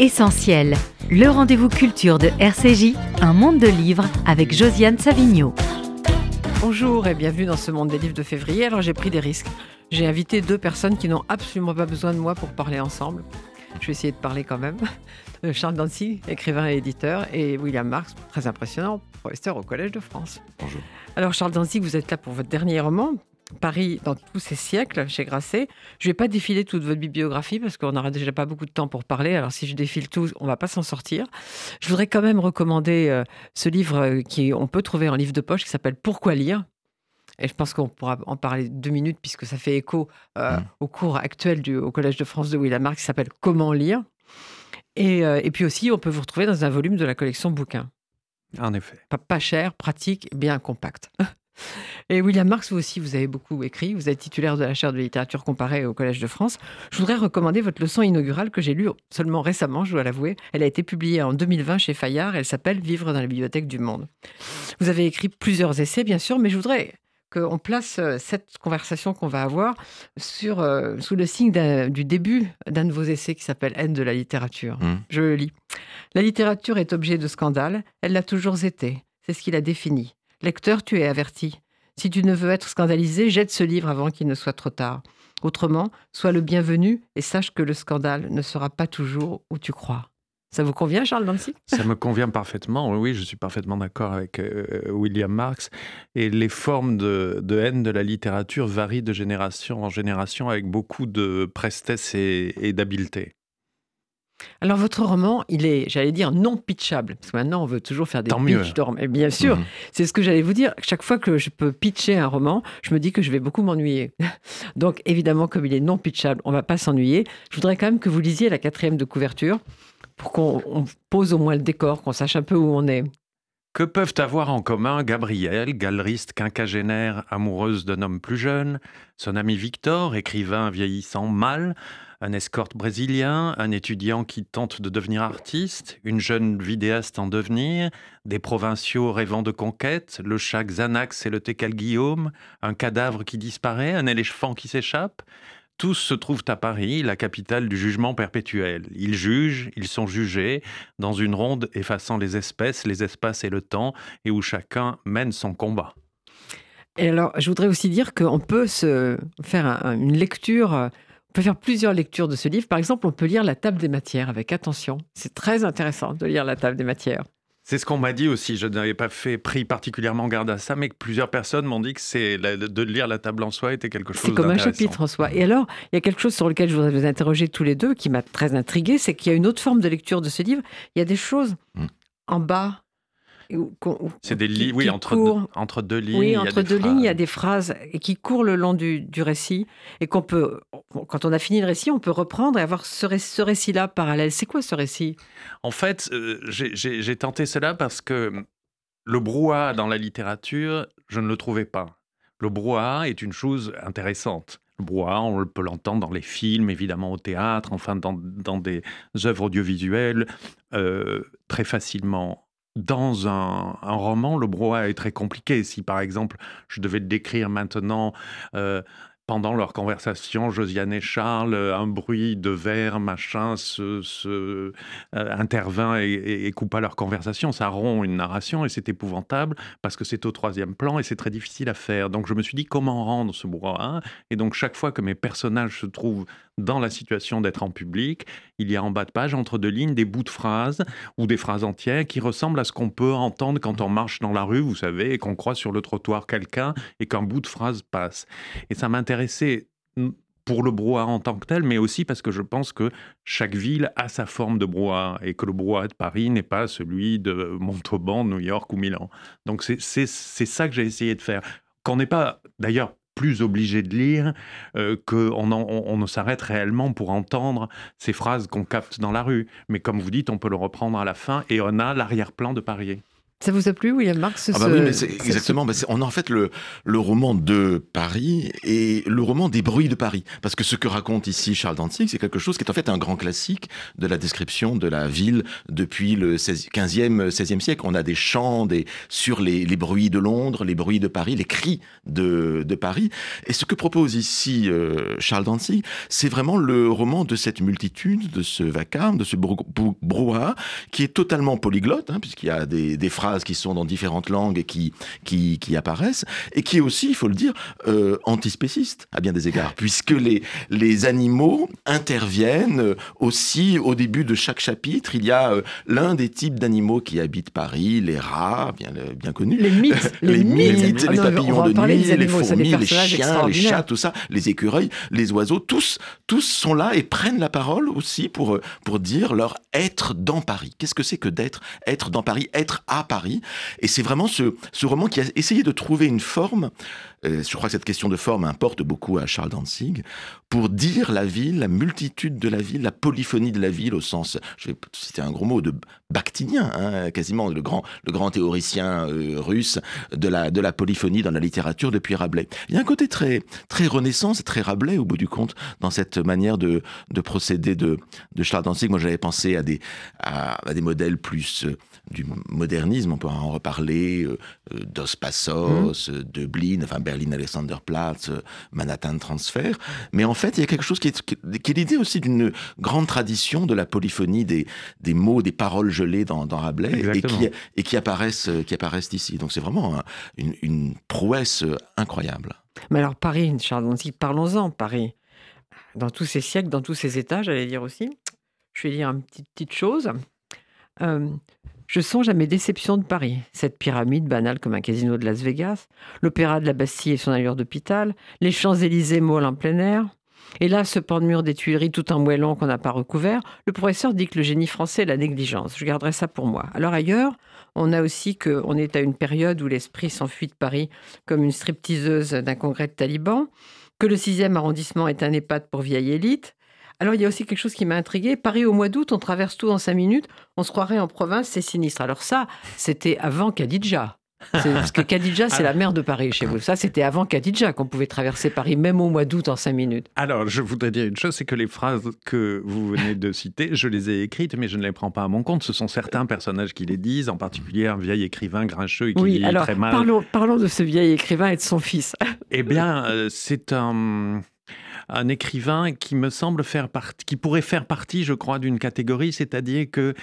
Essentiel, le rendez-vous culture de RCJ, un monde de livres avec Josiane Savigno. Bonjour et bienvenue dans ce monde des livres de février. Alors j'ai pris des risques. J'ai invité deux personnes qui n'ont absolument pas besoin de moi pour parler ensemble. Je vais essayer de parler quand même. Euh, Charles Dancy, écrivain et éditeur, et William Marx, très impressionnant, professeur au Collège de France. Bonjour. Alors Charles Dancy, vous êtes là pour votre dernier roman, Paris dans tous ces siècles chez Grasset. Je ne vais pas défiler toute votre bibliographie parce qu'on n'aura déjà pas beaucoup de temps pour parler. Alors si je défile tout, on ne va pas s'en sortir. Je voudrais quand même recommander euh, ce livre euh, qui on peut trouver en livre de poche qui s'appelle Pourquoi lire? Et je pense qu'on pourra en parler deux minutes puisque ça fait écho euh, Mm. au cours actuel du, au Collège de France de William Marx qui s'appelle Comment lire? Et, euh, et puis aussi, on peut vous retrouver dans un volume de la collection bouquins. En effet. Pas, pas cher, pratique, bien compact. Et William Marx, vous aussi, vous avez beaucoup écrit. Vous êtes titulaire de la chaire de littérature comparée au Collège de France. Je voudrais recommander votre leçon inaugurale que j'ai lue seulement récemment, je dois l'avouer. Elle a été publiée en 2020 chez Fayard. Elle s'appelle Vivre dans la bibliothèque du monde. Vous avez écrit plusieurs essais, bien sûr, mais je voudrais qu'on place euh, cette conversation qu'on va avoir sur, euh, sous le signe du début d'un de vos essais qui s'appelle Haine de la littérature. Mm. Je le lis. La littérature est objet de scandale, elle l'a toujours été. C'est ce qu'il a défini. Lecteur, tu es averti. Si tu ne veux être scandalisé, jette ce livre avant qu'il ne soit trop tard. Autrement, sois le bienvenu et sache que le scandale ne sera pas toujours où tu crois. Ça vous convient, Charles Dancy? Ça me convient parfaitement. Oui, je suis parfaitement d'accord avec euh, William Marx. Et les formes de, haine de la littérature varient de génération en génération avec beaucoup de prestesse et d'habileté. Alors, votre roman, il est, j'allais dire, non pitchable. Parce que maintenant, on veut toujours faire des Tant pitchs. Et bien sûr, Mhm. c'est ce que j'allais vous dire. Chaque fois que je peux pitcher un roman, je me dis que je vais beaucoup m'ennuyer. Donc, évidemment, comme il est non pitchable, on va pas s'ennuyer. Je voudrais quand même que vous lisiez la quatrième de couverture pour qu'on on pose au moins le décor, qu'on sache un peu où on est. Que peuvent avoir en commun Gabrielle, galeriste quinquagénaire, amoureuse d'un homme plus jeune, son ami Victor, écrivain vieillissant mal, un escorte brésilien, un étudiant qui tente de devenir artiste, une jeune vidéaste en devenir, des provinciaux rêvant de conquête, le chat Xanax et le teckel Guillaume, un cadavre qui disparaît, un éléphant qui s'échappe tous se trouvent à Paris, la capitale du jugement perpétuel. Ils jugent, ils sont jugés, dans une ronde effaçant les espèces, les espaces et le temps, et où chacun mène son combat. Et alors, je voudrais aussi dire qu'on peut se faire un- un- une lecture, euh, on peut faire plusieurs lectures de ce livre. Par exemple, on peut lire La table des matières avec attention. C'est très intéressant de lire La table des matières. C'est ce qu'on m'a dit aussi. Je n'avais pas fait pris particulièrement garde à ça, mais plusieurs personnes m'ont dit que c'est de lire la table en soi était quelque chose C'est comme un chapitre en soi. Et alors, il y a quelque chose sur lequel je voudrais vous interroger tous les deux qui m'a très intrigué, c'est qu'il y a une autre forme de lecture de ce livre. Il y a des choses Mm. en bas. C'est des lignes, oui, qui entre courent. deux, entre deux lignes. Oui, entre deux lignes, il y a des phrases qui courent le long du, du récit et qu'on peut, quand on a fini le récit, on peut reprendre et avoir ce, ré- ce récit-là parallèle. C'est quoi ce récit? En fait, euh, j'ai- tenté cela parce que le brouhaha dans la littérature, je ne le trouvais pas. Le brouhaha est une chose intéressante. Le brouhaha, on peut l'entendre dans les films, évidemment au théâtre, enfin dans, dans des œuvres audiovisuelles, euh, très facilement. Dans un, roman, le brouhaha est très compliqué. Si par exemple, je devais le décrire maintenant, euh, pendant leur conversation, Josiane et Charles, euh, un bruit de verre, machin, se, se, euh, intervint et, et- et coupa leur conversation. Ça rompt une narration et c'est épouvantable parce que c'est au troisième plan et c'est très difficile à faire. Donc je me suis dit comment rendre ce brouhaha? Et donc chaque fois que mes personnages se trouvent dans la situation d'être en public, il y a en bas de page, entre deux lignes, des bouts de phrases ou des phrases entières qui ressemblent à ce qu'on peut entendre quand on marche dans la rue, vous savez, et qu'on croise sur le trottoir quelqu'un et qu'un bout de phrase passe. Et ça m'intéressait pour le brouhaha en tant que tel, mais aussi parce que je pense que chaque ville a sa forme de brouhaha et que le brouhaha de Paris n'est pas celui de Montauban, New York ou Milan. Donc c'est ça que j'ai essayé de faire. Qu'on n'est pas d'ailleurs plus obligé de lire, euh, qu'on on, s'arrête réellement pour entendre ces phrases qu'on capte dans la rue. Mais comme vous dites, on peut le reprendre à la fin et on a l'arrière-plan de Paris. Ça vous a plu, William Marx ah bah Oui, mais c'est exactement. Bah on a en fait le, le roman de Paris et le roman des bruits de Paris. Parce que ce que raconte ici Charles Dantzig, c'est quelque chose qui est en fait un grand classique de la description de la ville depuis le 16, 15e, 16e siècle. On a des chants des, sur les, les, bruits de Londres, les bruits de Paris, les cris de, de Paris. Et ce que propose ici euh, Charles Dantzig, c'est vraiment le roman de cette multitude, de ce vacarme, de ce brouhaha, qui est totalement polyglotte, hein, puisqu'il y a des, des phrases qui sont dans différentes langues et qui, qui, qui apparaissent, et qui est aussi, il faut le dire, euh, antispéciste à bien des égards, puisque les, les animaux interviennent aussi au début de chaque chapitre. Il y a euh, l'un des types d'animaux qui habitent Paris, les rats, bien, bien connus. Les mythes. les, mythes, les ah papillons de nuit, les fourmis, les chiens, les chats, tout ça, les écureuils, les oiseaux, tous, tous sont là et prennent la parole aussi pour, pour dire leur être dans Paris. Qu'est-ce que c'est que d'être être dans Paris, être à Paris? Et c'est vraiment ce, roman qui a essayé de trouver une forme euh, je crois que cette question de forme importe beaucoup à Charles Danzig, pour dire la ville, la multitude de la ville, la polyphonie de la ville au sens, je vais citer un gros mot, de bactinien, hein, quasiment le grand, le grand théoricien euh, russe de la, de la polyphonie dans la littérature depuis Rabelais. Il y a un côté très, très renaissance, très Rabelais au bout du compte, dans cette manière de, de procéder de, de Charles Danzig. Moi, j'avais pensé à des, à, des modèles plus euh, du modernisme, on peut en reparler, Dos Passos, mmh. Dublin, enfin Berlin Alexanderplatz, Manhattan Transfer. Mais en fait, il y a quelque chose qui est, qui est l'idée aussi d'une grande tradition de la polyphonie des, des mots, des paroles gelées dans, dans Rabelais et qui, et qui, apparaissent, qui apparaissent ici. Donc c'est vraiment une, une, prouesse incroyable. Mais alors Paris, Charles parlons-en, Paris. Dans tous ces siècles, dans tous ces états, j'allais dire aussi. Je vais dire une petite, petite chose. Euh, je songe à mes déceptions de Paris, cette pyramide banale comme un casino de Las Vegas, l'opéra de la Bastille et son allure d'hôpital, les Champs-Élysées molles en plein air. Et là, ce pan de mur des Tuileries tout en moellon qu'on n'a pas recouvert, le professeur dit que le génie français est la négligence. Je garderai ça pour moi. Alors ailleurs, on a aussi qu'on est à une période où l'esprit s'enfuit de Paris comme une stripteaseuse d'un congrès de talibans, que le 6e arrondissement est un EHPAD pour vieille élite, alors, il y a aussi quelque chose qui m'a intrigué. Paris au mois d'août, on traverse tout en cinq minutes. On se croirait en province, c'est sinistre. Alors ça, c'était avant Kadidja. Parce que Kadidja, c'est la mère de Paris chez vous. Ça, c'était avant Kadidja qu'on pouvait traverser Paris, même au mois d'août, en cinq minutes. Alors, je voudrais dire une chose, c'est que les phrases que vous venez de citer, je les ai écrites, mais je ne les prends pas à mon compte. Ce sont certains personnages qui les disent, en particulier un vieil écrivain grincheux qui oui, très mal. Parlons, parlons de ce vieil écrivain et de son fils. eh bien, euh, c'est un un écrivain qui pourrait faire partie, je crois, d'une catégorie, c'est-à-dire que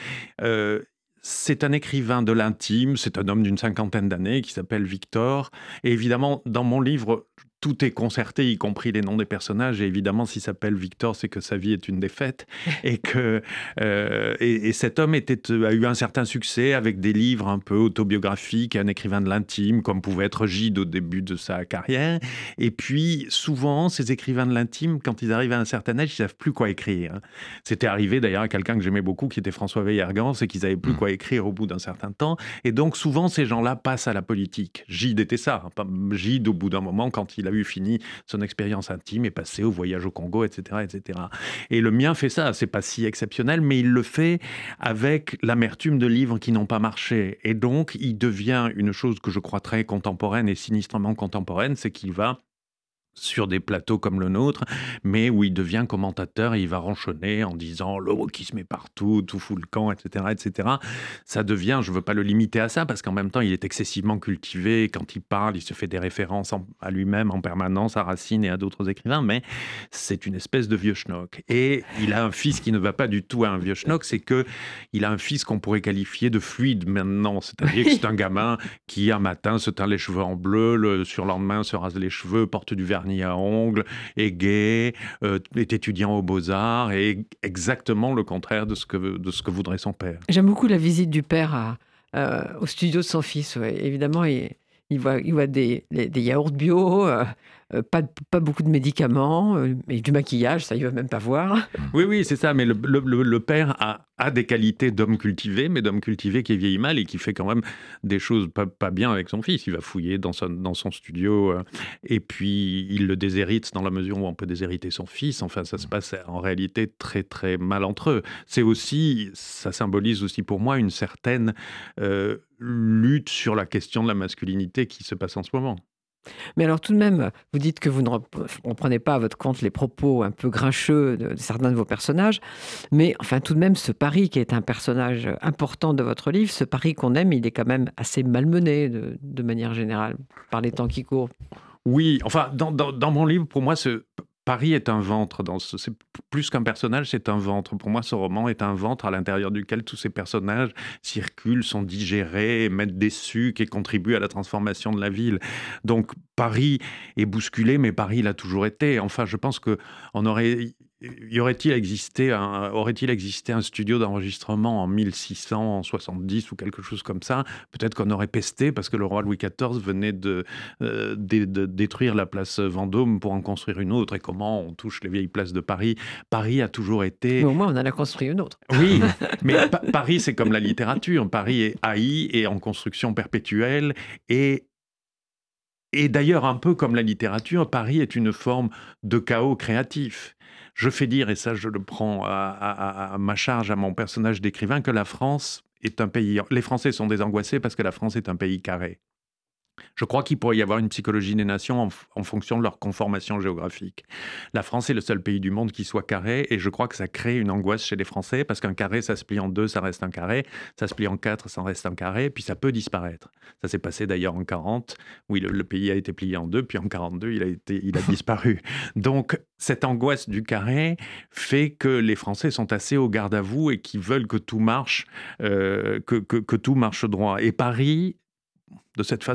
euh, c'est un écrivain de l'intime, c'est un homme d'une cinquantaine d'années qui s'appelle Victor. Et évidemment, dans mon livre, tout est concerté, y compris les noms des personnages. Et évidemment, s'il s'appelle Victor, c'est que sa vie est une défaite et que euh, et, cet homme était, a eu un certain succès avec des livres un peu autobiographiques, un écrivain de l'intime, comme pouvait être Gide au début de sa carrière. Et puis, souvent, ces écrivains de l'intime, quand ils arrivent à un certain âge, ils savent plus quoi écrire. C'était arrivé d'ailleurs à quelqu'un que j'aimais beaucoup, qui était François Veillergans, et qu'ils n'avaient plus mm. quoi écrire au bout d'un certain temps. Et donc, souvent, ces gens-là passent à la politique. Gide était ça. Gide, au bout d'un moment, quand il a fini son expérience intime et passé au voyage au Congo, etc., etc. Et le mien fait ça. C'est pas si exceptionnel, mais il le fait avec l'amertume de livres qui n'ont pas marché. Et donc, il devient une chose que je crois très contemporaine et sinistrement contemporaine, c'est qu'il va sur des plateaux comme le nôtre, mais où il devient commentateur et il va ronchonner en disant le se met partout, tout fout le camp, etc., etc. Ça devient, je ne veux pas le limiter à ça, parce qu'en même temps, il est excessivement cultivé. Quand il parle, il se fait des références à lui-même en permanence, à Racine et à d'autres écrivains, mais c'est une espèce de vieux schnock. Et il a un fils qui ne va pas du tout à un vieux schnock, c'est que il a un fils qu'on pourrait qualifier de fluide maintenant, c'est-à-dire que c'est un gamin qui un matin se teint les cheveux en bleu, le surlendemain se rase les cheveux, porte du vernis à ongles, est gay, euh, est étudiant aux beaux-arts, et exactement le contraire de ce que, de ce que voudrait son père. J'aime beaucoup la visite du père euh, au studio de son fils. Évidemment, il, voit, il voit des, des, yaourts bio, euh, euh, pas, pas beaucoup de médicaments, euh, et du maquillage, ça, il va même pas voir. Oui, oui, c'est ça. Mais le, le, père a, a, des qualités d'homme cultivé, mais d'homme cultivé qui vieillit mal et qui fait quand même des choses pas, pas bien avec son fils. Il va fouiller dans son, dans son studio euh, et puis il le déshérite dans la mesure où on peut déshériter son fils. Enfin, ça se passe en réalité très, très mal entre eux. C'est aussi, ça symbolise aussi pour moi une certaine lutte sur la question de la masculinité qui se passe en ce moment. Mais alors tout de même, vous dites que vous ne reprenez pas à votre compte les propos un peu grincheux de certains de vos personnages, mais enfin tout de même, ce Paris qui est un personnage important de votre livre, ce Paris qu'on aime, il est quand même assez malmené de, manière générale par les temps qui courent. Oui, enfin dans mon livre, pour moi, ce Paris est un ventre. Dans ce, c'est plus qu'un personnage, c'est un ventre. Pour moi, ce roman est un ventre à l'intérieur duquel tous ces personnages circulent, sont digérés, mettent des sucs et contribuent à la transformation de la ville. Donc Paris est bousculé, mais Paris l'a toujours été. Enfin, je pense que on aurait y aurait-il existé un, aurait-il existé un studio d'enregistrement en 1670 ou quelque chose comme ça? Peut-être qu'on aurait pesté parce que le roi Louis XIV venait de, euh, de, détruire la place Vendôme pour en construire une autre. Et comment on touche les vieilles places de Paris? Paris a toujours été. Mais au moins, on en a construit une autre. Oui, mais Paris, c'est comme la littérature. Paris est haï et en construction perpétuelle et et d'ailleurs, un peu comme la littérature, Paris est une forme de chaos créatif. Je fais dire, et ça je le prends à, ma charge à mon personnage d'écrivain, que la France est un pays... Les Français sont désangoissés parce que la France est un pays carré. Je crois qu'il pourrait y avoir une psychologie des nations en, fonction de leur conformation géographique. La France est le seul pays du monde qui soit carré et je crois que ça crée une angoisse chez les Français parce qu'un carré, ça se plie en deux, ça reste un carré, ça se plie en quatre, ça reste un carré, puis ça peut disparaître. Ça s'est passé d'ailleurs en 40, où le, pays a été plié en deux, puis en 42, il a, été, il a disparu. Donc cette angoisse du carré fait que les Français sont assez au garde à vous et qui veulent que tout marche, euh, que, que, que tout marche droit. Et Paris de cette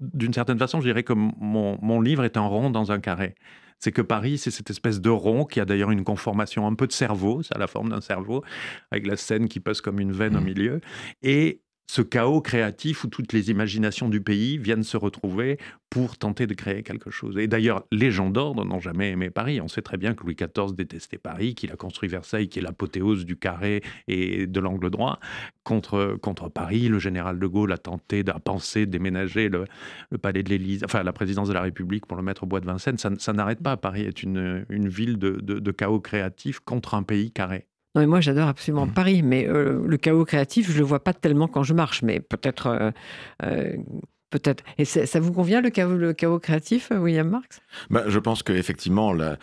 d'une certaine façon, je dirais que mon, mon, livre est un rond dans un carré. C'est que Paris, c'est cette espèce de rond qui a d'ailleurs une conformation un peu de cerveau, ça a la forme d'un cerveau, avec la scène qui passe comme une veine au mmh. milieu. Et ce chaos créatif où toutes les imaginations du pays viennent se retrouver pour tenter de créer quelque chose. Et d'ailleurs, les gens d'ordre n'ont jamais aimé Paris. On sait très bien que Louis XIV détestait Paris, qu'il a construit Versailles, qui est l'apothéose du carré et de l'angle droit. Contre, Paris, le général de Gaulle a tenté, a pensé déménager le, palais de l'Élysée, enfin la présidence de la République pour le mettre au bois de Vincennes. Ça, n'arrête pas. Paris est une ville de chaos créatif contre un pays carré. Non, mais moi, j'adore absolument mmh. Paris, mais euh, le chaos créatif, je le vois pas tellement quand je marche, mais peut-être. Euh, euh, peut-être. Et ça vous convient le chaos, le chaos créatif, William Marx? Ben, Je pense qu'effectivement, la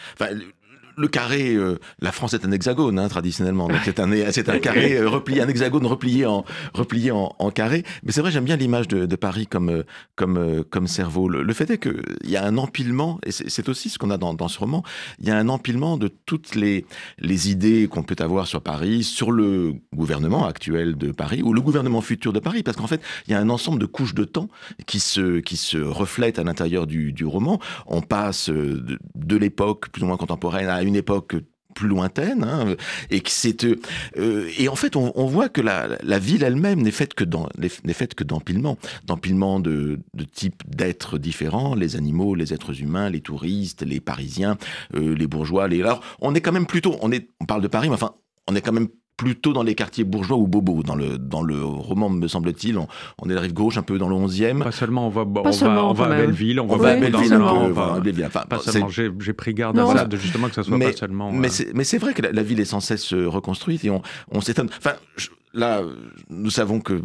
le carré, euh, la France est un hexagone hein, traditionnellement, donc c'est un, carré euh, replié, un hexagone replié en, replié en, carré. Mais c'est vrai, j'aime bien l'image de, Paris comme, euh, comme, comme cerveau. Le, fait est qu'il y a un empilement, et c'est, aussi ce qu'on a dans, ce roman, il y a un empilement de toutes les, les idées qu'on peut avoir sur Paris, sur le gouvernement actuel de Paris, ou le gouvernement futur de Paris, parce qu'en fait, il y a un ensemble de couches de temps qui se, qui se reflètent à l'intérieur du, roman. On passe de, de l'époque plus ou moins contemporaine à une époque plus lointaine, hein, et que c'est euh, et en fait on, voit que la, ville elle-même n'est faite que dans n'est faite que d'empilement, d'empilement de, de types d'êtres différents, les animaux, les êtres humains, les touristes, les Parisiens, euh, les bourgeois, les alors on est quand même plutôt on est on parle de Paris, mais enfin on est quand même plutôt dans les quartiers bourgeois ou bobos. Dans le, dans le roman, me semble-t-il, on, on, est la rive gauche, un peu dans le 11e. Pas seulement, on va, on va, on va à Belleville, on va à Belleville, un peu. pas seulement, j'ai pris garde à ça, de justement que ça soit pas seulement... Mais euh, c'est vrai que la, ville est sans cesse euh, reconstruite et on, on s'étonne... Enfin, là, nous savons que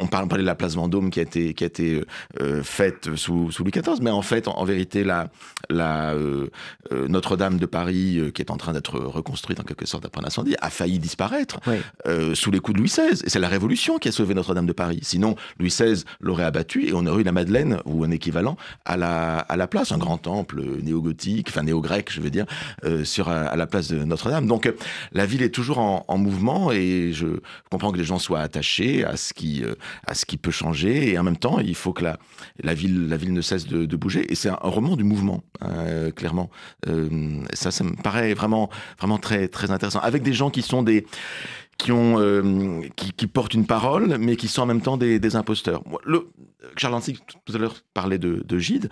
on parle, de la place Vendôme qui a été, qui a été euh, faite sous, sous Louis XIV, mais en fait, en, vérité, la, la euh, euh, Notre-Dame de Paris, qui est en train d'être reconstruite en quelque sorte après l'incendie, a failli disparaître sous les coups de Louis XVI. Et c'est la Révolution qui a sauvé Notre-Dame de Paris. Sinon, Louis XVI l'aurait abattu et on aurait eu la Madeleine ou un équivalent à la, à la place, un grand temple néo-gothique, enfin néo-grec, je veux dire, sur à, la place de Notre-Dame. Donc, la ville est toujours en, en, mouvement et je comprends que les gens soient attachés à ce qui à ce qui peut changer. Et en même temps, il faut que la, la, ville, la ville ne cesse de, bouger. Et c'est un, roman du mouvement, euh, clairement. Euh, ça, ça me paraît vraiment, vraiment très, très intéressant. Avec des gens qui sont des qui, ont, euh, qui, portent une parole, mais qui sont en même temps des, imposteurs. Le, Charles Hansick, tout à l'heure, parlait de, de Gide.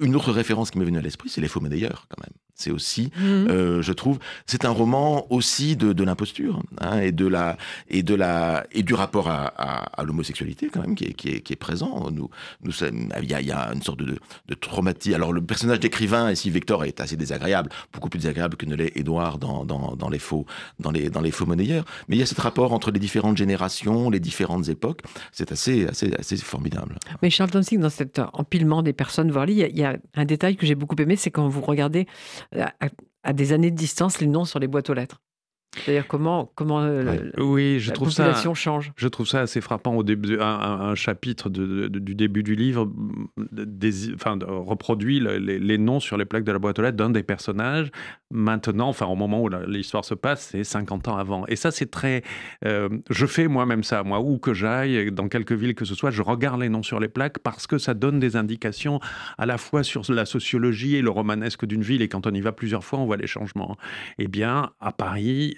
Une autre référence qui m'est venue à l'esprit, c'est Les Faux Médailleurs, quand même. C'est aussi, mhm. euh, je trouve, c'est un roman aussi de, de l'imposture hein, et de la et de la et du rapport à, à, l'homosexualité quand même qui est, qui est, qui est présent. Nous, nous il y a, y a, une sorte de, de traumatisme. Alors le personnage d'écrivain ici, Victor, est assez désagréable, beaucoup plus désagréable que ne l'est Édouard dans, dans, dans, les faux dans les dans les faux monnayeurs. Mais il y a ce rapport entre les différentes générations, les différentes époques. C'est assez assez assez formidable. Mais Charles Tonsing, dans cet empilement des personnes voir il y a un détail que j'ai beaucoup aimé, c'est quand vous regardez à, des années de distance les noms sur les boîtes aux lettres. C'est-à-dire comment, comment euh, oui, je la trouve population change. Je trouve ça assez frappant au début. Un, chapitre du début du livre des, enfin, reproduit les, noms sur les plaques de la boîte aux lettres d'un des personnages. Maintenant, enfin au moment où l'histoire se passe, c'est 50 ans avant. Et ça, c'est très. Euh, je fais moi-même ça. Moi, où que j'aille, dans quelque ville que ce soit, je regarde les noms sur les plaques parce que ça donne des indications à la fois sur la sociologie et le romanesque d'une ville. Et quand on y va plusieurs fois, on voit les changements. Eh bien, à Paris,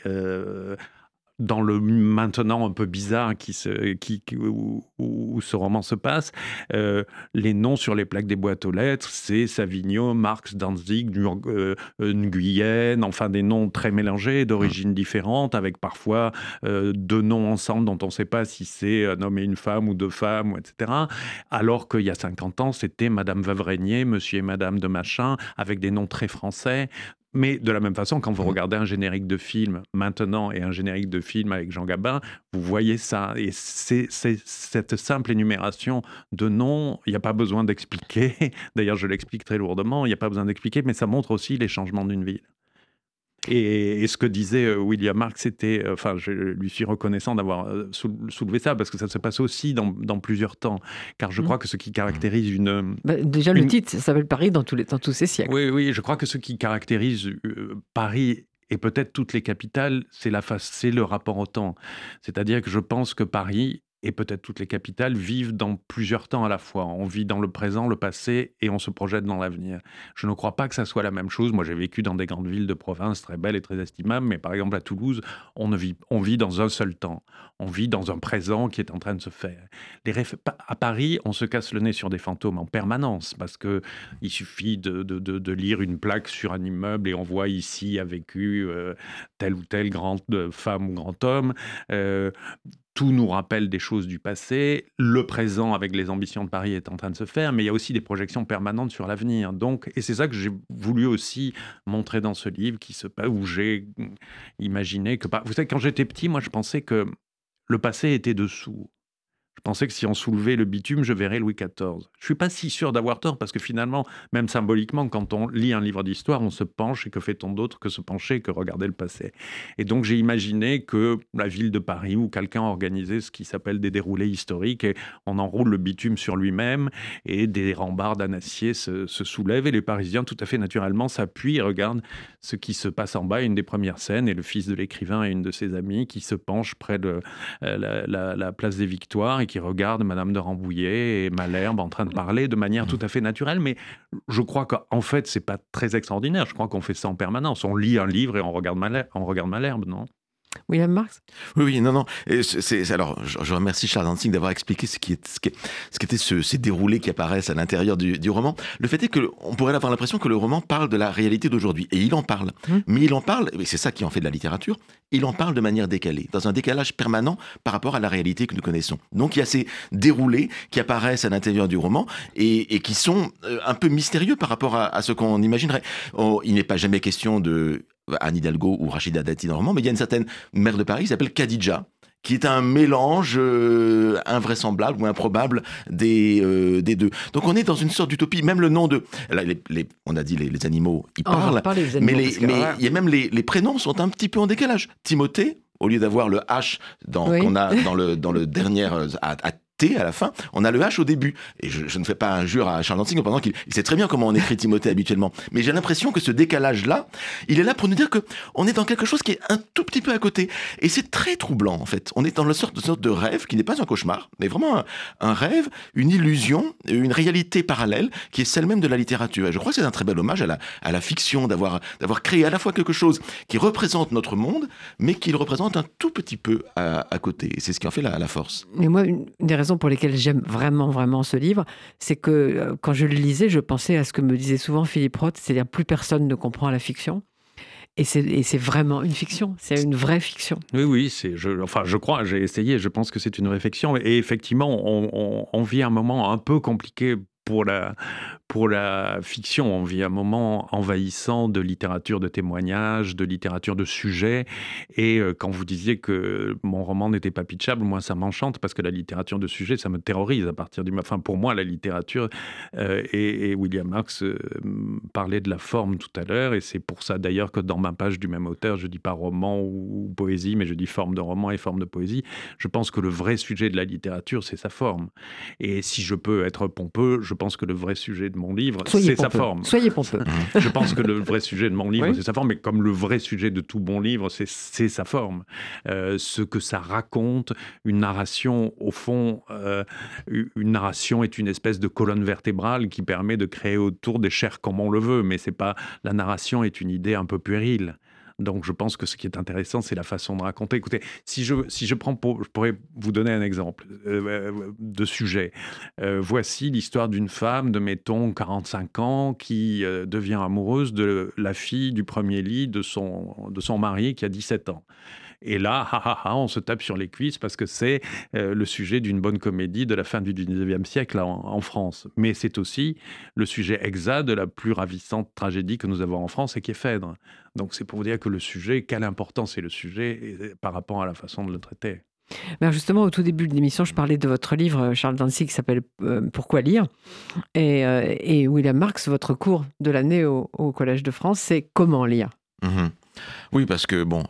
dans le maintenant un peu bizarre qui se, qui, où, ce roman se passe, euh, les noms sur les plaques des boîtes aux lettres, c'est Savigno, Marx, Danzig, euh, Nguyen, enfin des noms très mélangés, d'origines différentes, avec parfois deux noms ensemble dont on ne sait pas si c'est un homme et une femme ou deux femmes, etc. Alors qu'il y a 50 ans, c'était Madame Vavrenier, Monsieur et Madame de Machin, avec des noms très français. Mais de la même façon, quand vous mmh. regardez un générique de film maintenant et un générique de film avec Jean Gabin, vous voyez ça. Et c'est cette simple énumération de noms, il n'y a pas besoin d'expliquer. D'ailleurs, je l'explique très lourdement, il n'y a pas besoin d'expliquer, mais ça montre aussi les changements d'une ville. Et, ce que disait euh, William Marx, c'était, euh, enfin, je lui suis reconnaissant d'avoir euh, soulevé ça parce que ça se passe aussi dans, plusieurs temps. Car je mmh. crois que ce qui caractérise une. Bah, déjà, le titre, ça s'appelle Paris dans tous, les, dans tous ces siècles. Oui, oui, je crois que ce qui caractérise Paris et peut-être toutes les capitales, c'est la face, c'est le rapport au temps. C'est-à-dire que je pense que Paris et peut-être toutes les capitales vivent dans plusieurs temps à la fois. On vit dans le présent, le passé et on se projette dans l'avenir. Je ne crois pas que ça soit la même chose. Moi, j'ai vécu dans des grandes villes de province très belles et très estimables, mais par exemple à Toulouse, on, ne vit, on vit dans un seul temps. On vit dans un présent qui est en train de se faire. À Paris, on se casse le nez sur des fantômes en permanence parce que il suffit de, lire une plaque sur un immeuble et on voit ici a vécu euh, telle ou telle grande femme ou grand homme. Euh, tout nous rappelle des choses du passé. Le présent, avec les ambitions de Paris, est en train de se faire, mais il y a aussi des projections permanentes sur l'avenir. Donc, et c'est ça que j'ai voulu aussi montrer dans ce livre, qui se où j'ai imaginé que, vous savez, quand j'étais petit, moi, je pensais que le passé était dessous. Pensais que si on soulevait le bitume, je verrais Louis XIV. Je suis pas si sûr d'avoir tort parce que finalement, même symboliquement, quand on lit un livre d'histoire, on se penche et que fait-on d'autre que se pencher et que regarder le passé? Et donc j'ai imaginé que la ville de Paris où quelqu'un organisait ce qui s'appelle des déroulés historiques et on enroule le bitume sur lui-même et des rambardes en acier se, soulèvent et les Parisiens tout à fait naturellement s'appuient et regardent ce qui se passe en bas. Une des premières scènes et le fils de l'écrivain et une de ses amies qui se penchent près de euh, la, la place des Victoires qui regarde Madame de Rambouillet et Malherbe en train de parler de manière tout à fait naturelle. Mais je crois qu'en fait, c'est pas très extraordinaire. Je crois qu'on fait ça en permanence. On lit un livre et on regarde Malherbe, on regarde Malherbe non? William Marx Oui, oui, non, non. alors, je, remercie Charles Hansing d'avoir expliqué ce qui, est, ce qui, ce qui était ce, ces déroulés qui apparaissent à l'intérieur du, du, roman. Le fait est que on pourrait avoir l'impression que le roman parle de la réalité d'aujourd'hui. Et il en parle. Hum. Mais il en parle, et c'est ça qui en fait de la littérature, il en parle de manière décalée, dans un décalage permanent par rapport à la réalité que nous connaissons. Donc il y a ces déroulés qui apparaissent à l'intérieur du roman et, et qui sont euh, un peu mystérieux par rapport à, à ce qu'on imaginerait. Oh, il n'est pas jamais question de Anne Hidalgo ou Rachida Dati normalement, mais il y a une certaine mère de Paris qui s'appelle Khadija, qui est un mélange euh, invraisemblable ou improbable des, euh, des deux. Donc on est dans une sorte d'utopie. Même le nom de... les, on a dit les, les animaux, ils parlent, mais, mais il y a même les, les prénoms sont un petit peu en décalage. Timothée, au lieu d'avoir le H dans, qu'on a dans le, dans le dernier, euh, à, T à la fin, on a le H au début. Et je, ne fais pas injure à Charles Dantzig pendant qu'il sait très bien comment on écrit Timothée habituellement. Mais j'ai l'impression que ce décalage-là, il est là pour nous dire que on est dans quelque chose qui est un tout petit peu à côté. Et c'est très troublant, en fait. On est dans une sorte, de rêve qui n'est pas un cauchemar, mais vraiment un, rêve, une illusion, une réalité parallèle qui est celle même de la littérature. Et je crois que c'est un très bel hommage à la, fiction, d'avoir, créé à la fois quelque chose qui représente notre monde, mais qui le représente un tout petit peu à, côté. Et c'est ce qui en fait la, la force. Et moi, une des raisons pour lesquelles j'aime vraiment, vraiment ce livre, c'est que euh, quand je le lisais, je pensais à ce que me disait souvent Philippe Roth, c'est-à-dire plus personne ne comprend la fiction. Et c'est vraiment une fiction, c'est une vraie fiction. Oui, oui, je, enfin, je crois, j'ai essayé, je pense que c'est une réflexion. Et effectivement, on, vit un moment un peu compliqué pour la, pour la fiction. On vit un moment envahissant de littérature de témoignages, de littérature de sujets. Et euh, quand vous disiez que mon roman n'était pas pitchable, moi, ça m'enchante parce que la littérature de sujet, ça me terrorise à partir du... Enfin, pour moi, la littérature, euh, et, William Marx euh, parlait de la forme tout à l'heure, et c'est pour ça d'ailleurs que dans ma page du même auteur, je dis pas roman ou, poésie, mais je dis forme de roman et forme de poésie. Je pense que le vrai sujet de la littérature, c'est sa forme. Et si je peux être pompeux, je pense que le vrai sujet de mon livre, c'est sa forme. Soyez pompeux. Je pense que le vrai sujet de mon livre, c'est sa forme, mais comme le vrai sujet de tout bon livre, c'est sa forme. Euh, ce que ça raconte, une narration, au fond, euh, une narration est une espèce de colonne vertébrale qui permet de créer autour des chairs comme on le veut, mais c'est pas la narration est une idée un peu puérile. Donc je pense que ce qui est intéressant, c'est la façon de raconter. Écoutez, si je, si je prends, pour, je pourrais vous donner un exemple euh, euh, de sujet. Euh, voici l'histoire d'une femme de, mettons, 45 ans qui devient amoureuse de la fille du premier lit de son, de son mari qui a 17 ans. Et là, on se tape sur les cuisses parce que c'est euh, le sujet d'une bonne comédie de la fin du 19e siècle en, France. Mais c'est aussi le sujet exact de la plus ravissante tragédie que nous avons en France et qui est Phèdre. Donc c'est pour vous dire que le sujet, quelle importance est le sujet par rapport à la façon de le traiter. Ben justement, au tout début de l'émission, je parlais de votre livre, euh, Charles Dancy, qui s'appelle euh, Pourquoi lire? Et, William Marx, votre cours de l'année au, Collège de France, c'est Comment lire? Mmh Oui, parce que, bon,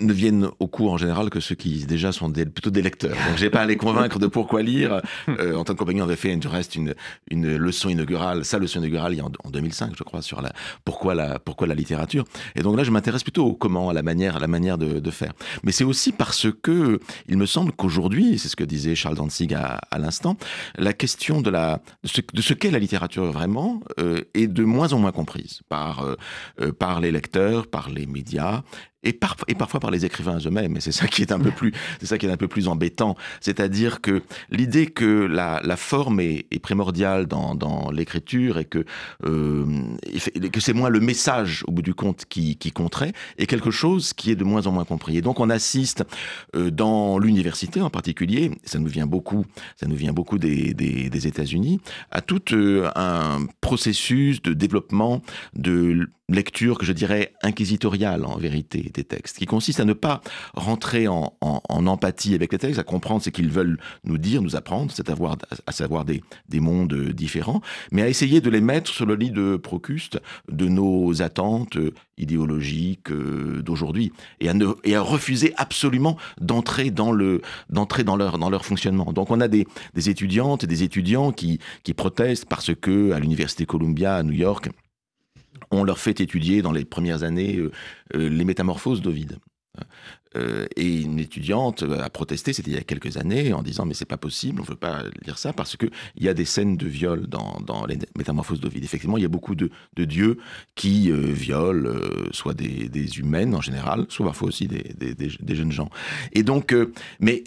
ne viennent au cours en général que ceux qui déjà sont plutôt des lecteurs. Donc j'ai pas à les convaincre de pourquoi lire. Euh, en tant que compagnie, on avait fait du reste une, une leçon inaugurale, sa leçon inaugurale en, en 2005, je crois, sur la pourquoi la pourquoi la littérature. Et donc là, je m'intéresse plutôt au comment, à la manière, à la manière de, de faire. Mais c'est aussi parce que il me semble qu'aujourd'hui, c'est ce que disait Charles Danzig à, à l'instant, la question de la de ce, qu'est la littérature vraiment euh, est de moins en moins comprise par euh, euh par les lecteurs, par les médias et, parfois par les écrivains eux-mêmes. Et c'est ça qui est un peu plus, c'est ça qui est un peu plus embêtant. C'est-à-dire que l'idée que la, forme est, primordiale dans, l'écriture et que, euh, que c'est moins le message au bout du compte qui, qui compterait est quelque chose qui est de moins en moins compris. Et donc on assiste euh, dans l'université en particulier, ça nous vient beaucoup, ça nous vient beaucoup des, des, États-Unis, à tout euh, un processus de développement de lecture que je dirais inquisitoriale en vérité des textes, qui consiste à ne pas rentrer en, empathie avec les textes, à comprendre ce qu'ils veulent nous dire, nous apprendre, c'est à, à savoir des, des, mondes différents, mais à essayer de les mettre sur le lit de Procuste de nos attentes idéologiques euh, d'aujourd'hui et à, refuser absolument d'entrer dans, le, dans, leur, fonctionnement. Donc on a des, des étudiantes et des étudiants qui, qui protestent parce que à l'université Columbia à New York, on leur fait étudier dans les premières années euh, euh, les métamorphoses d'Ovide. Euh, et une étudiante a protesté, c'était il y a quelques années, en disant mais c'est pas possible, on veut pas lire ça parce que il y a des scènes de viol dans, les métamorphoses d'Ovide. Effectivement, il y a beaucoup de, dieux qui violent, soit des, humaines en général, soit parfois aussi des, des jeunes gens. Et donc, mais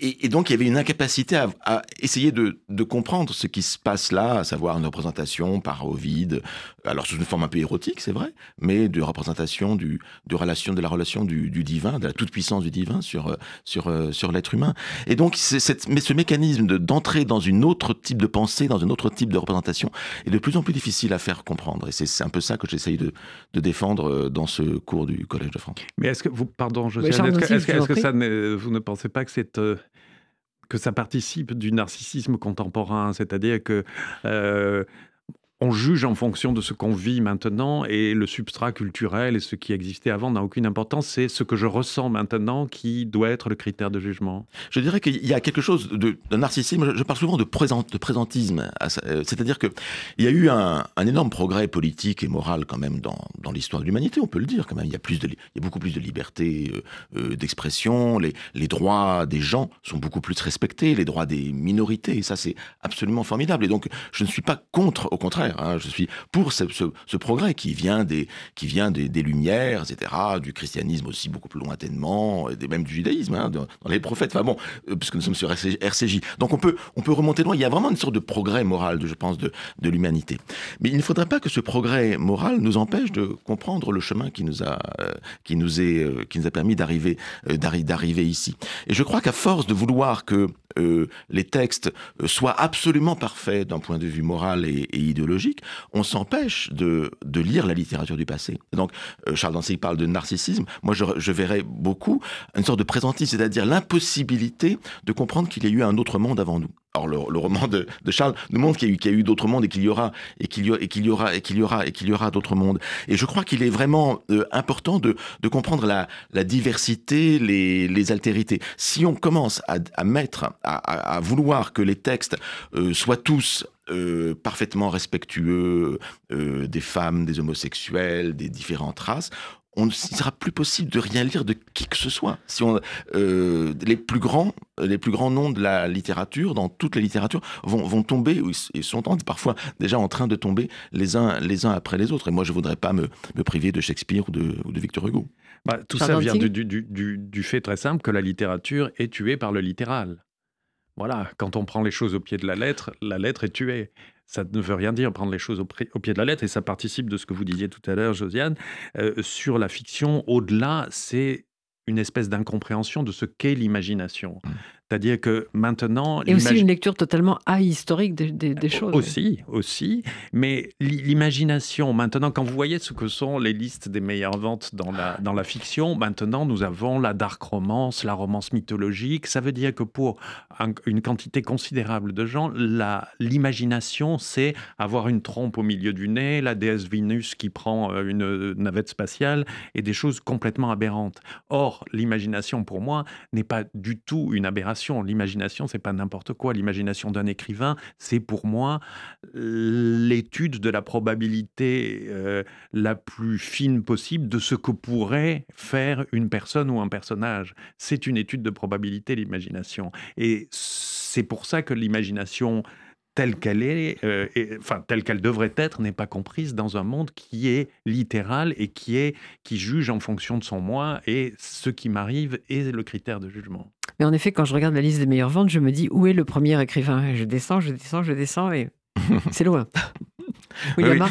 et, donc il y avait une incapacité à, essayer de, comprendre ce qui se passe là, à savoir une représentation par Ovide, alors sous une forme un peu érotique, c'est vrai, mais de représentation du, de, relation, de la relation du, divin, de la toute-puissance du divin sur, sur, sur l'être humain. Et donc cette, mais ce mécanisme d'entrer dans une autre type de pensée, dans un autre type de représentation, est de plus en plus difficile à faire comprendre. Et c'est un peu ça que j'essaye de, de, défendre euh, dans ce cours du Collège de France. Mais est-ce que vous, pardon, je est-ce que, est que, ça, vous ne pensez pas que c'est euh, que ça participe du narcissisme contemporain, c'est-à-dire que euh, on juge en fonction de ce qu'on vit maintenant et le substrat culturel et ce qui existait avant n'a aucune importance. C'est ce que je ressens maintenant qui doit être le critère de jugement. Je dirais qu'il y a quelque chose de, narcissisme. Je parle souvent de, présentisme. Euh, c'est-à-dire qu'il y a eu un, énorme progrès politique et moral quand même dans, l'histoire de l'humanité, on peut le dire quand même. Il y a, plus de, il y a beaucoup plus de liberté euh, euh, d'expression. Les, les droits des gens sont beaucoup plus respectés, les droits des minorités. Et ça, c'est absolument formidable. Et donc, je ne suis pas contre, au contraire. Hein. je suis pour ce, progrès qui vient des, qui vient des, Lumières, etc., du christianisme aussi beaucoup plus lointainement, et même du judaïsme, hein, dans, les prophètes. Enfin bon, euh, puisque nous sommes sur RCJ. Donc on peut, on peut remonter loin. Il y a vraiment une sorte de progrès moral, je pense, de, l'humanité. Mais il ne faudrait pas que ce progrès moral nous empêche de comprendre le chemin qui nous a, euh, qui nous est, euh, qui nous a permis d'arriver, d'arriver ici. Et je crois qu'à force de vouloir que les textes soient absolument parfaits d'un point de vue moral et idéologique, on s'empêche de, lire la littérature du passé. Donc, euh, Charles Danzig parle de narcissisme. Moi, je, verrais beaucoup une sorte de présentisme, c'est-à-dire l'impossibilité de comprendre qu'il y a eu un autre monde avant nous. Alors le, roman de, Charles nous montre qu'il y a eu, d'autres mondes et qu'il y aura et qu'il y aura et qu'il y aura et qu'il y aura d'autres mondes. Et je crois qu'il est vraiment euh, important de, comprendre la, diversité, les, altérités. Si on commence à, mettre, à, vouloir que les textes euh, soient tous euh, parfaitement respectueux des femmes, des homosexuels, des différentes races, on ne sera plus possible de rien lire de qui que ce soit. Si on, euh, les plus grands, les plus grands noms de la littérature, dans toute la littérature, vont, vont tomber et sont parfois déjà en train de tomber les uns, les uns après les autres. Et moi, je voudrais pas me, me priver de Shakespeare ou de, ou de Victor Hugo. Bah, tout ça vient du, du, du, du, fait très simple que la littérature est tuée par le littéral. Voilà, quand on prend les choses au pied de la lettre, la lettre est tuée ça ne veut rien dire prendre les choses au, pied de la lettre, et ça participe de ce que vous disiez tout à l'heure, Josiane. Euh, sur la fiction, au-delà, c'est une espèce d'incompréhension de ce qu'est l'imagination. C'est-à-dire que maintenant... Et aussi une lecture totalement ahistorique des, des, choses. Aussi, aussi. Mais l'imagination, maintenant, quand vous voyez ce que sont les listes des meilleures ventes dans la, dans la fiction, maintenant, nous avons la dark romance, la romance mythologique. Ça veut dire que pour une quantité considérable de gens, l'imagination, c'est avoir une trompe au milieu du nez, la déesse Vénus qui prend euh, une navette spatiale et des choses complètement aberrantes. Or, l'imagination, pour moi, n'est pas du tout une aberration L'imagination, c'est pas n'importe quoi. L'imagination d'un écrivain, c'est pour moi l'étude de la probabilité euh, la plus fine possible de ce que pourrait faire une personne ou un personnage. C'est une étude de probabilité, l'imagination. Et c'est pour ça que l'imagination telle qu'elle est, euh, enfin telle qu'elle devrait être, n'est pas comprise dans un monde qui est littéral et qui est qui juge en fonction de son moi. Et ce qui m'arrive est le critère de jugement. Mais en effet, quand je regarde la liste des meilleures ventes, je me dis où est le premier écrivain? Je descends, je descends, je descends et c'est loin.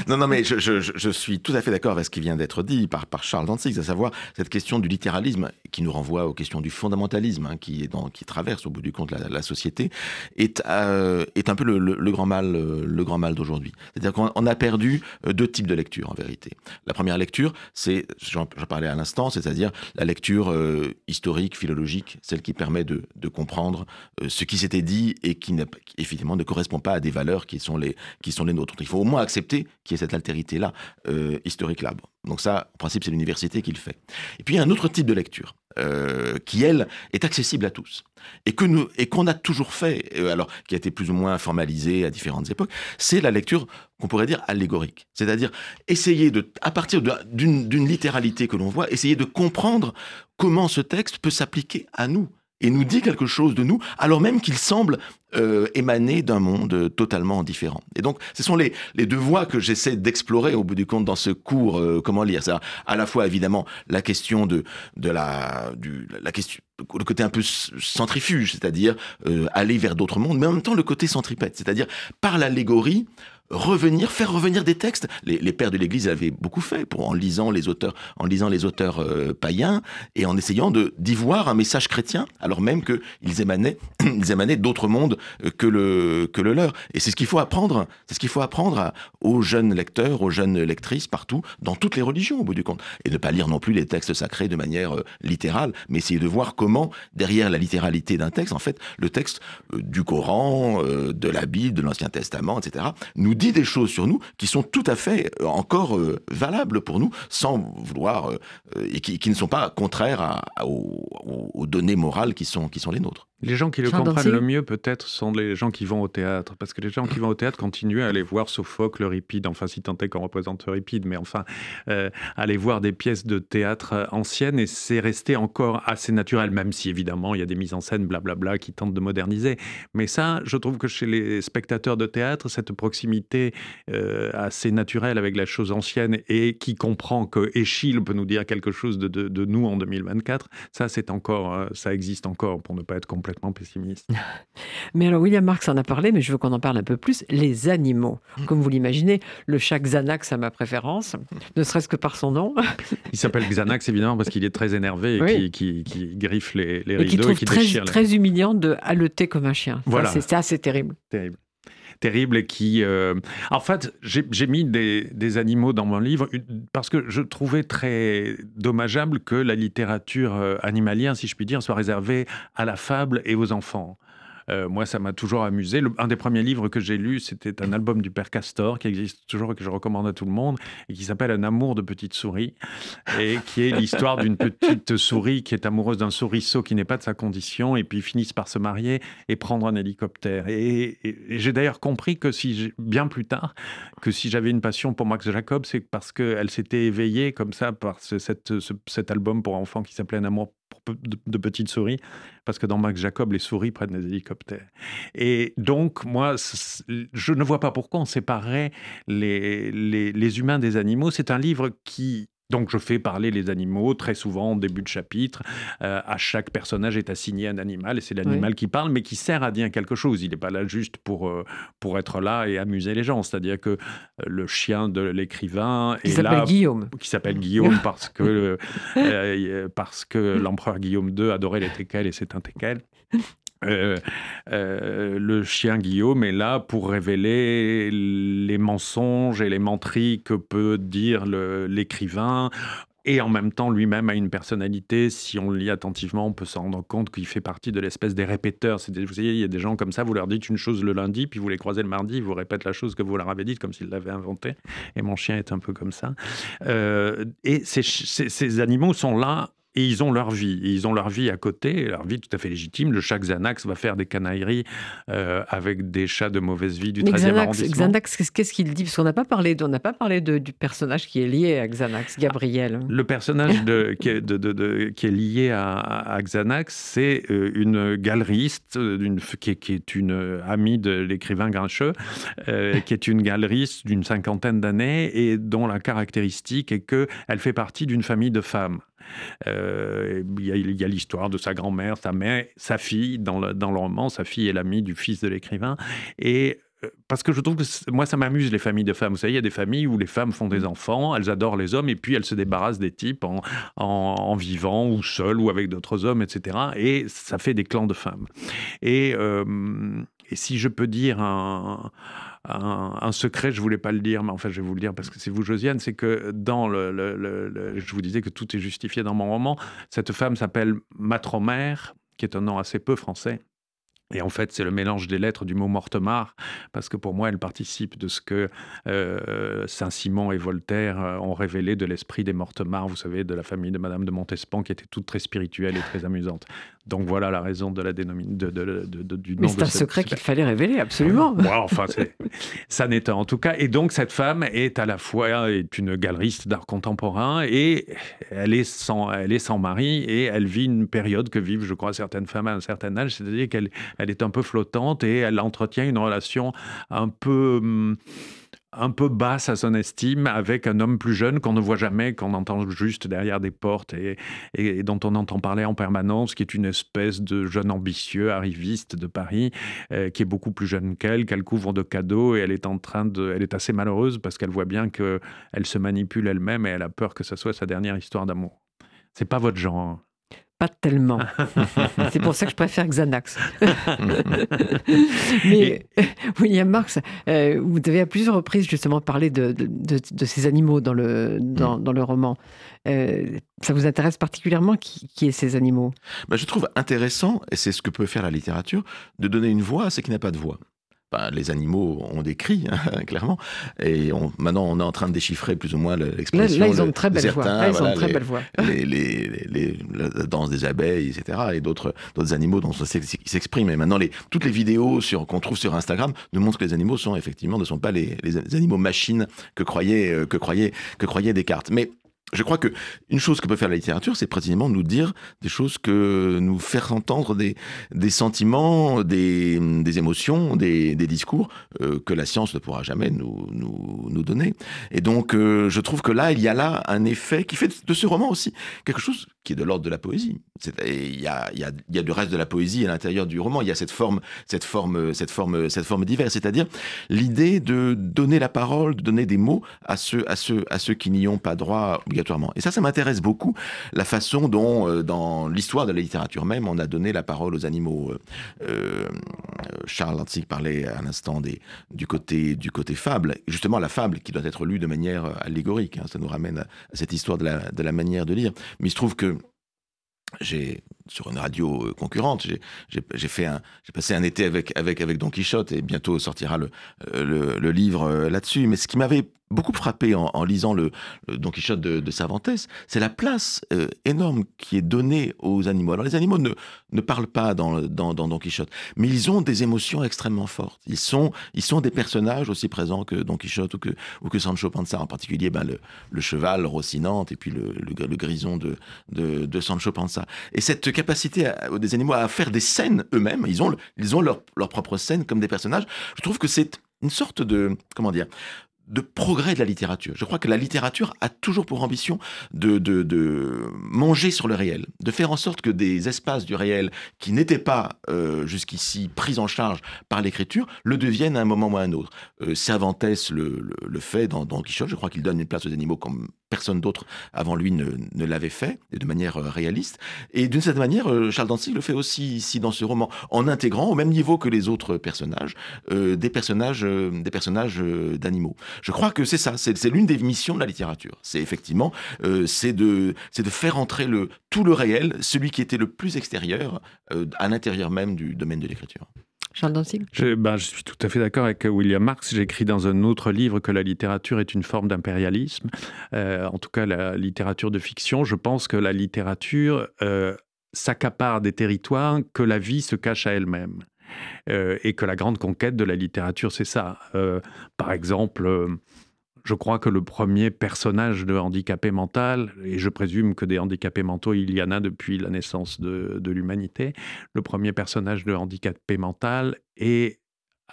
Non, non, mais je, suis tout à fait d'accord avec ce qui vient d'être dit par, par Charles Danzig, à savoir cette question du littéralisme qui nous renvoie aux questions du fondamentalisme hein, qui, est dans, qui traverse au bout du compte la, société, est, euh, est un peu le, grand mal, euh, le grand mal d'aujourd'hui. C'est-à-dire qu'on a perdu euh, deux types de lecture en vérité. La première lecture, c'est, j'en parlais à l'instant, c'est-à-dire la lecture historique, philologique, celle qui permet de, de comprendre ce qui s'était dit et qui, effectivement ne correspond pas à des valeurs qui sont les, qui sont les nôtres. Il faut au moins accepter qu'il y ait cette altérité-là, euh, historique-là. Donc ça, en principe, c'est l'université qui le fait. Et puis, il y a un autre type de lecture, euh, qui, elle, est accessible à tous. Et que nous, et qu'on a toujours fait, euh, alors, qui a été plus ou moins formalisé à différentes époques, c'est la lecture qu'on pourrait dire allégorique. C'est-à-dire essayer de, à partir d'une littéralité que l'on voit, essayer de comprendre comment ce texte peut s'appliquer à nous et nous dit quelque chose de nous, alors même qu'il semble euh, émaner d'un monde totalement différent. Et donc, ce sont les, deux voies que j'essaie d'explorer au bout du compte dans ce cours euh, Comment lire. C'est à la fois évidemment la question de, la, du, question, le côté un peu centrifuge, c'est-à-dire euh, aller vers d'autres mondes, mais en même temps le côté centripète, c'est-à-dire par l'allégorie, revenir, faire revenir des textes. Les, pères de l'Église avaient beaucoup fait pour en lisant les auteurs, en lisant les auteurs euh, païens et en essayant de d'y voir un message chrétien, alors même qu'ils émanaient, ils émanaient d'autres mondes euh, que le que le leur. Et c'est ce qu'il faut apprendre, c'est ce qu'il faut apprendre aux jeunes lecteurs, aux jeunes lectrices partout, dans toutes les religions au bout du compte, et ne pas lire non plus les textes sacrés de manière euh, littérale, mais essayer de voir comment derrière la littéralité d'un texte, en fait, le texte du Coran, de la Bible, de l'Ancien Testament, etc., nous dit des choses sur nous qui sont tout à fait encore valables pour nous, sans vouloir et qui, ne sont pas contraires aux, données morales qui sont, qui sont les nôtres. Les gens qui le comprennent le mieux, peut-être, sont les gens qui vont au théâtre. Parce que les gens qui vont au théâtre continuent à aller voir Sophocle, Euripide, enfin, si tant est qu'on représente Euripide, mais enfin, euh, aller voir des pièces de théâtre anciennes, et c'est resté encore assez naturel, même si, évidemment, il y a des mises en scène, blablabla, qui tentent de moderniser. Mais ça, je trouve que chez les spectateurs de théâtre, cette proximité euh, assez naturelle avec la chose ancienne, et qui comprend que Échille peut nous dire quelque chose de, de, de nous en 2024, ça, c'est encore, euh, ça existe encore, pour ne pas être complètement complètement pessimiste. Mais alors, William Marx en a parlé, mais je veux qu'on en parle un peu plus. Les animaux. Mm. Comme vous l'imaginez, le chat Xanax a ma préférence, ne serait-ce que par son nom. Il s'appelle Xanax, évidemment, parce qu'il est très énervé et qui, griffe les, les rideaux et, qui trouve qui très, déchire. très humiliant de haleter comme un chien. Voilà. C'est ça, c'est terrible. Terrible terrible et qui... Euh, en fait, j'ai mis des, des, animaux dans mon livre parce que je trouvais très dommageable que la littérature euh, animalière, si je puis dire, soit réservée à la fable et aux enfants. Euh, moi, ça m'a toujours amusé. un des premiers livres que j'ai lu, c'était un album du Père Castor, qui existe toujours et que je recommande à tout le monde, et qui s'appelle Un amour de petite souris, et qui est l'histoire d'une petite souris qui est amoureuse d'un souriceau qui n'est pas de sa condition, et puis finissent par se marier et prendre un hélicoptère. Et, j'ai d'ailleurs compris que si, bien plus tard, que si j'avais une passion pour Max Jacob, c'est parce qu'elle s'était éveillée comme ça par cet album pour enfants qui s'appelait Un amour de, petites souris, parce que dans Max Jacob, les souris prennent des hélicoptères. Et donc, moi, je ne vois pas pourquoi on séparerait les, les humains des animaux. C'est un livre qui donc je fais parler les animaux très souvent au début de chapitre. Euh, à chaque personnage est assigné un animal et c'est l'animal qui parle, mais qui sert à dire quelque chose. Il n'est pas là juste pour, euh, pour être là et amuser les gens. C'est-à-dire que euh, le chien de l'écrivain est là, Guillaume. qui s'appelle Guillaume parce que parce que l'empereur Guillaume II adorait les teckels et c'est un teckel. Euh, euh, le chien Guillaume est là pour révéler les mensonges et les menteries que peut dire l'écrivain. Et en même temps, lui-même a une personnalité. Si on le lit attentivement, on peut s'en rendre compte qu'il fait partie de l'espèce des répéteurs. Vous voyez, il y a des gens comme ça, vous leur dites une chose le lundi, puis vous les croisez le mardi, ils vous répètent la chose que vous leur avez dite comme s'ils l'avaient inventée. Et mon chien est un peu comme ça. Euh, et ces animaux sont là et ils ont leur vie. ils ont leur vie à côté, leur vie tout à fait légitime. Le chat Xanax va faire des canailleries euh, avec des chats de mauvaise vie du 13e arrondissement. Xanax, qu'est-ce qu'il dit? Parce qu'on n'a pas parlé, on n'a pas parlé de, du personnage qui est lié à Xanax, Gabriel. Le personnage de, qui, est, de, qui, est, lié à, Xanax, c'est euh, une galeriste euh, qui, qui, est une amie de l'écrivain Grincheux, qui est une galeriste d'une cinquantaine d'années et dont la caractéristique est qu'elle fait partie d'une famille de femmes. Euh, il y a, l'histoire de sa grand-mère, sa mère, sa fille dans le, dans le roman. Sa fille est l'amie du fils de l'écrivain. Et euh, parce que je trouve que moi, ça m'amuse les familles de femmes. Vous savez, il y a des familles où les femmes font des enfants, elles adorent les hommes, et puis elles se débarrassent des types en, en, vivant ou seules ou avec d'autres hommes, etc. Et ça fait des clans de femmes. Et, euh, et si je peux dire un, un, secret, je voulais pas le dire, mais enfin je vais vous le dire parce que c'est vous Josiane, c'est que dans le, je vous disais que tout est justifié dans mon roman, cette femme s'appelle Matromère, qui est un nom assez peu français, et en fait, c'est le mélange des lettres du mot Mortemart, parce que pour moi, elle participe de ce que euh, Saint-Simon et Voltaire euh, ont révélé de l'esprit des Mortemart, vous savez, de la famille de Madame de Montespan, qui était toute très spirituelle et très amusante. Donc voilà la raison de la dénomination de, de, du nom. Mais c'est un secret qu'il fallait révéler, absolument. enfin, ça n'est en tout cas. Et donc cette femme est à la fois est une galeriste d'art contemporain et elle est sans, elle est sans mari et elle vit une période que vivent, je crois, certaines femmes à un certain âge, c'est-à-dire qu'elle elle est un peu flottante et elle entretient une relation un peu hum, un peu basse à son estime avec un homme plus jeune qu'on ne voit jamais, qu'on entend juste derrière des portes et, dont on entend parler en permanence, qui est une espèce de jeune ambitieux, arriviste de Paris, euh, qui est beaucoup plus jeune qu'elle, qu'elle couvre de cadeaux et elle est en train de, elle est assez malheureuse parce qu'elle voit bien que elle se manipule elle-même et elle a peur que ce soit sa dernière histoire d'amour. C'est pas votre genre. Pas tellement. c'est pour ça que je préfère Xanax. Mais William Marx, euh, vous avez à plusieurs reprises justement parlé de, de, ces animaux dans le, dans, le roman. Euh, ça vous intéresse particulièrement qui, qui est ces animaux? Bah, Je trouve intéressant, et c'est ce que peut faire la littérature, de donner une voix à ce qui n'a pas de voix. Bah, les animaux ont des cris, hein, clairement. Et on, maintenant, on est en train de déchiffrer plus ou moins l'expression. Là, ils ont de très belles voix. Là, ils ont très belles voix. Les, les, la danse des abeilles, etc. Et d'autres animaux dont on s'expriment. Et maintenant, les, toutes les vidéos qu'on trouve sur Instagram nous montrent que les animaux sont effectivement ne sont pas les, animaux machines que croyait, euh, que croyait, que croyait Descartes. Mais je crois que une chose que peut faire la littérature, c'est précisément nous dire des choses que nous faire entendre des, sentiments, des, des émotions, des, discours euh, que la science ne pourra jamais nous donner. Et donc, euh, je trouve que là, il y a là un effet qui fait de ce roman aussi quelque chose qui est de l'ordre de la poésie. Il y a, du reste de la poésie à l'intérieur du roman. Il y a cette forme, cette forme, cette forme, cette forme diverse, c'est-à-dire l'idée de donner la parole, de donner des mots à ceux, à ceux, à ceux qui n'y ont pas droit obligatoirement. Et ça, ça m'intéresse beaucoup, la façon dont, euh, dans l'histoire de la littérature même, on a donné la parole aux animaux. Euh, euh Charles Dantzig parlait à l'instant du côté, du côté fable. Justement, la fable qui doit être lue de manière allégorique. Hein, ça nous ramène à, cette histoire de la, de la manière de lire. Mais il se trouve que j'ai sur une radio euh, concurrente, j'ai passé un été avec Don Quichotte et bientôt sortira le euh, le livre euh, là-dessus. Mais ce qui m'avait beaucoup frappé en, lisant le, Don Quichotte de, Cervantes, c'est la place euh, énorme qui est donnée aux animaux. Alors les animaux ne, ne parlent pas dans, Don Quichotte, mais ils ont des émotions extrêmement fortes. Ils sont, ils sont des personnages aussi présents que Don Quichotte ou que, ou que Sancho Panza, en particulier ben, le, le cheval Rocinante et puis le, le, grison de, de, de, Sancho Panza. Et cette capacité des animaux à faire des scènes eux-mêmes, ils ont, ils ont leur, leur propre scène comme des personnages, je trouve que c'est une sorte de, comment dire, de progrès de la littérature. Je crois que la littérature a toujours pour ambition de, de, de, manger sur le réel, de faire en sorte que des espaces du réel qui n'étaient pas euh, jusqu'ici pris en charge par l'écriture le deviennent à un moment ou à un autre. Euh, Cervantes le, le, fait dans Don Quichotte, je crois qu'il donne une place aux animaux comme personne d'autre avant lui ne, l'avait fait, et de manière euh, réaliste. Et d'une certaine manière, Charles Dantzig le fait aussi ici dans ce roman, en intégrant au même niveau que les autres personnages, des personnages, des personnages d'animaux. Je crois que c'est ça, c'est l'une des missions de la littérature. C'est effectivement, euh, c'est de, de faire entrer le, tout le réel, celui qui était le plus extérieur, euh, à l'intérieur même du domaine de l'écriture. Je, ben, je suis tout à fait d'accord avec William Marx. J'écris dans un autre livre que la littérature est une forme d'impérialisme. Euh, en tout cas, la littérature de fiction. Je pense que la littérature s'accapare des territoires que la vie se cache à elle-même. Euh, et que la grande conquête de la littérature, c'est ça. Euh, par exemple, euh, je crois que le premier personnage de handicapé mental, et je présume que des handicapés mentaux, il y en a depuis la naissance de, l'humanité, le premier personnage de handicapé mental est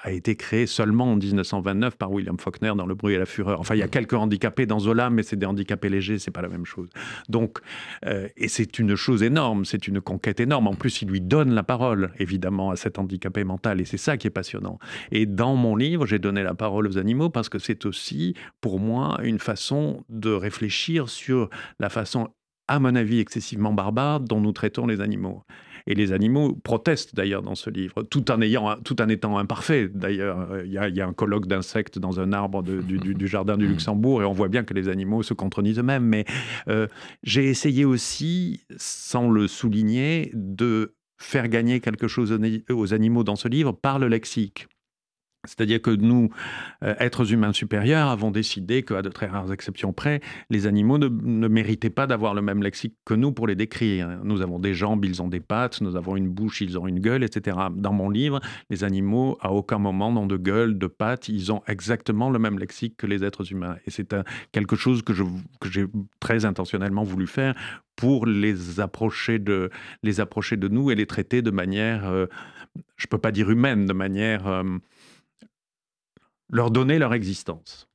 a été créé seulement en 1929 par William Faulkner dans Le bruit et la fureur. Enfin, il y a quelques handicapés dans Zola, mais c'est des handicapés légers, c'est pas la même chose. Donc, euh, et c'est une chose énorme, c'est une conquête énorme. En plus, il lui donne la parole, évidemment, à cet handicapé mental, et c'est ça qui est passionnant. Et dans mon livre, j'ai donné la parole aux animaux parce que c'est aussi, pour moi, une façon de réfléchir sur la façon à mon avis, excessivement barbare dont nous traitons les animaux. Et les animaux protestent d'ailleurs dans ce livre, tout en, ayant, tout en étant imparfaits. D'ailleurs, il y, a un colloque d'insectes dans un arbre du, jardin du Luxembourg et on voit bien que les animaux se contredisent eux-mêmes. Mais euh, j'ai essayé aussi, sans le souligner, de faire gagner quelque chose aux animaux dans ce livre par le lexique. C'est-à-dire que nous, euh, êtres humains supérieurs, avons décidé qu'à de très rares exceptions près, les animaux ne, méritaient pas d'avoir le même lexique que nous pour les décrire. Nous avons des jambes, ils ont des pattes, nous avons une bouche, ils ont une gueule, etc. Dans mon livre, les animaux, à aucun moment n'ont de gueule, de pattes, ils ont exactement le même lexique que les êtres humains. Et c'est quelque chose que, j'ai très intentionnellement voulu faire pour les approcher de, les approcher de nous et les traiter de manière, euh, je ne peux pas dire humaine, de manière... Euh, leur donner leur existence.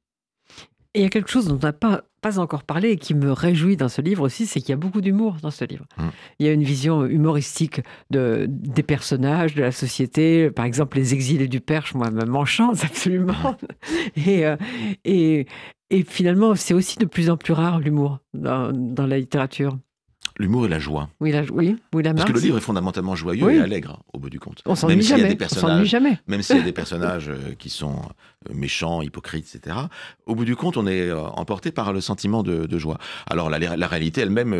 Et il y a quelque chose dont on n'a pas, pas encore parlé et qui me réjouit dans ce livre aussi, c'est qu'il y a beaucoup d'humour dans ce livre. Mmh. Il y a une vision humoristique de, des personnages, de la société. Par exemple, les exilés du Perche, moi, m'enchantent absolument. Et, euh, et, et finalement, c'est aussi de plus en plus rare l'humour dans, dans la littérature. L'humour et la joie. Oui, la, oui, oui Parce que le livre est fondamentalement joyeux et allègre, au bout du compte. On s'ennuie jamais. Même s'il y a des personnages euh, qui sont euh, méchants, hypocrites, etc. Au bout du compte, on est euh, emporté par le sentiment de, joie. Alors, la, la réalité elle-même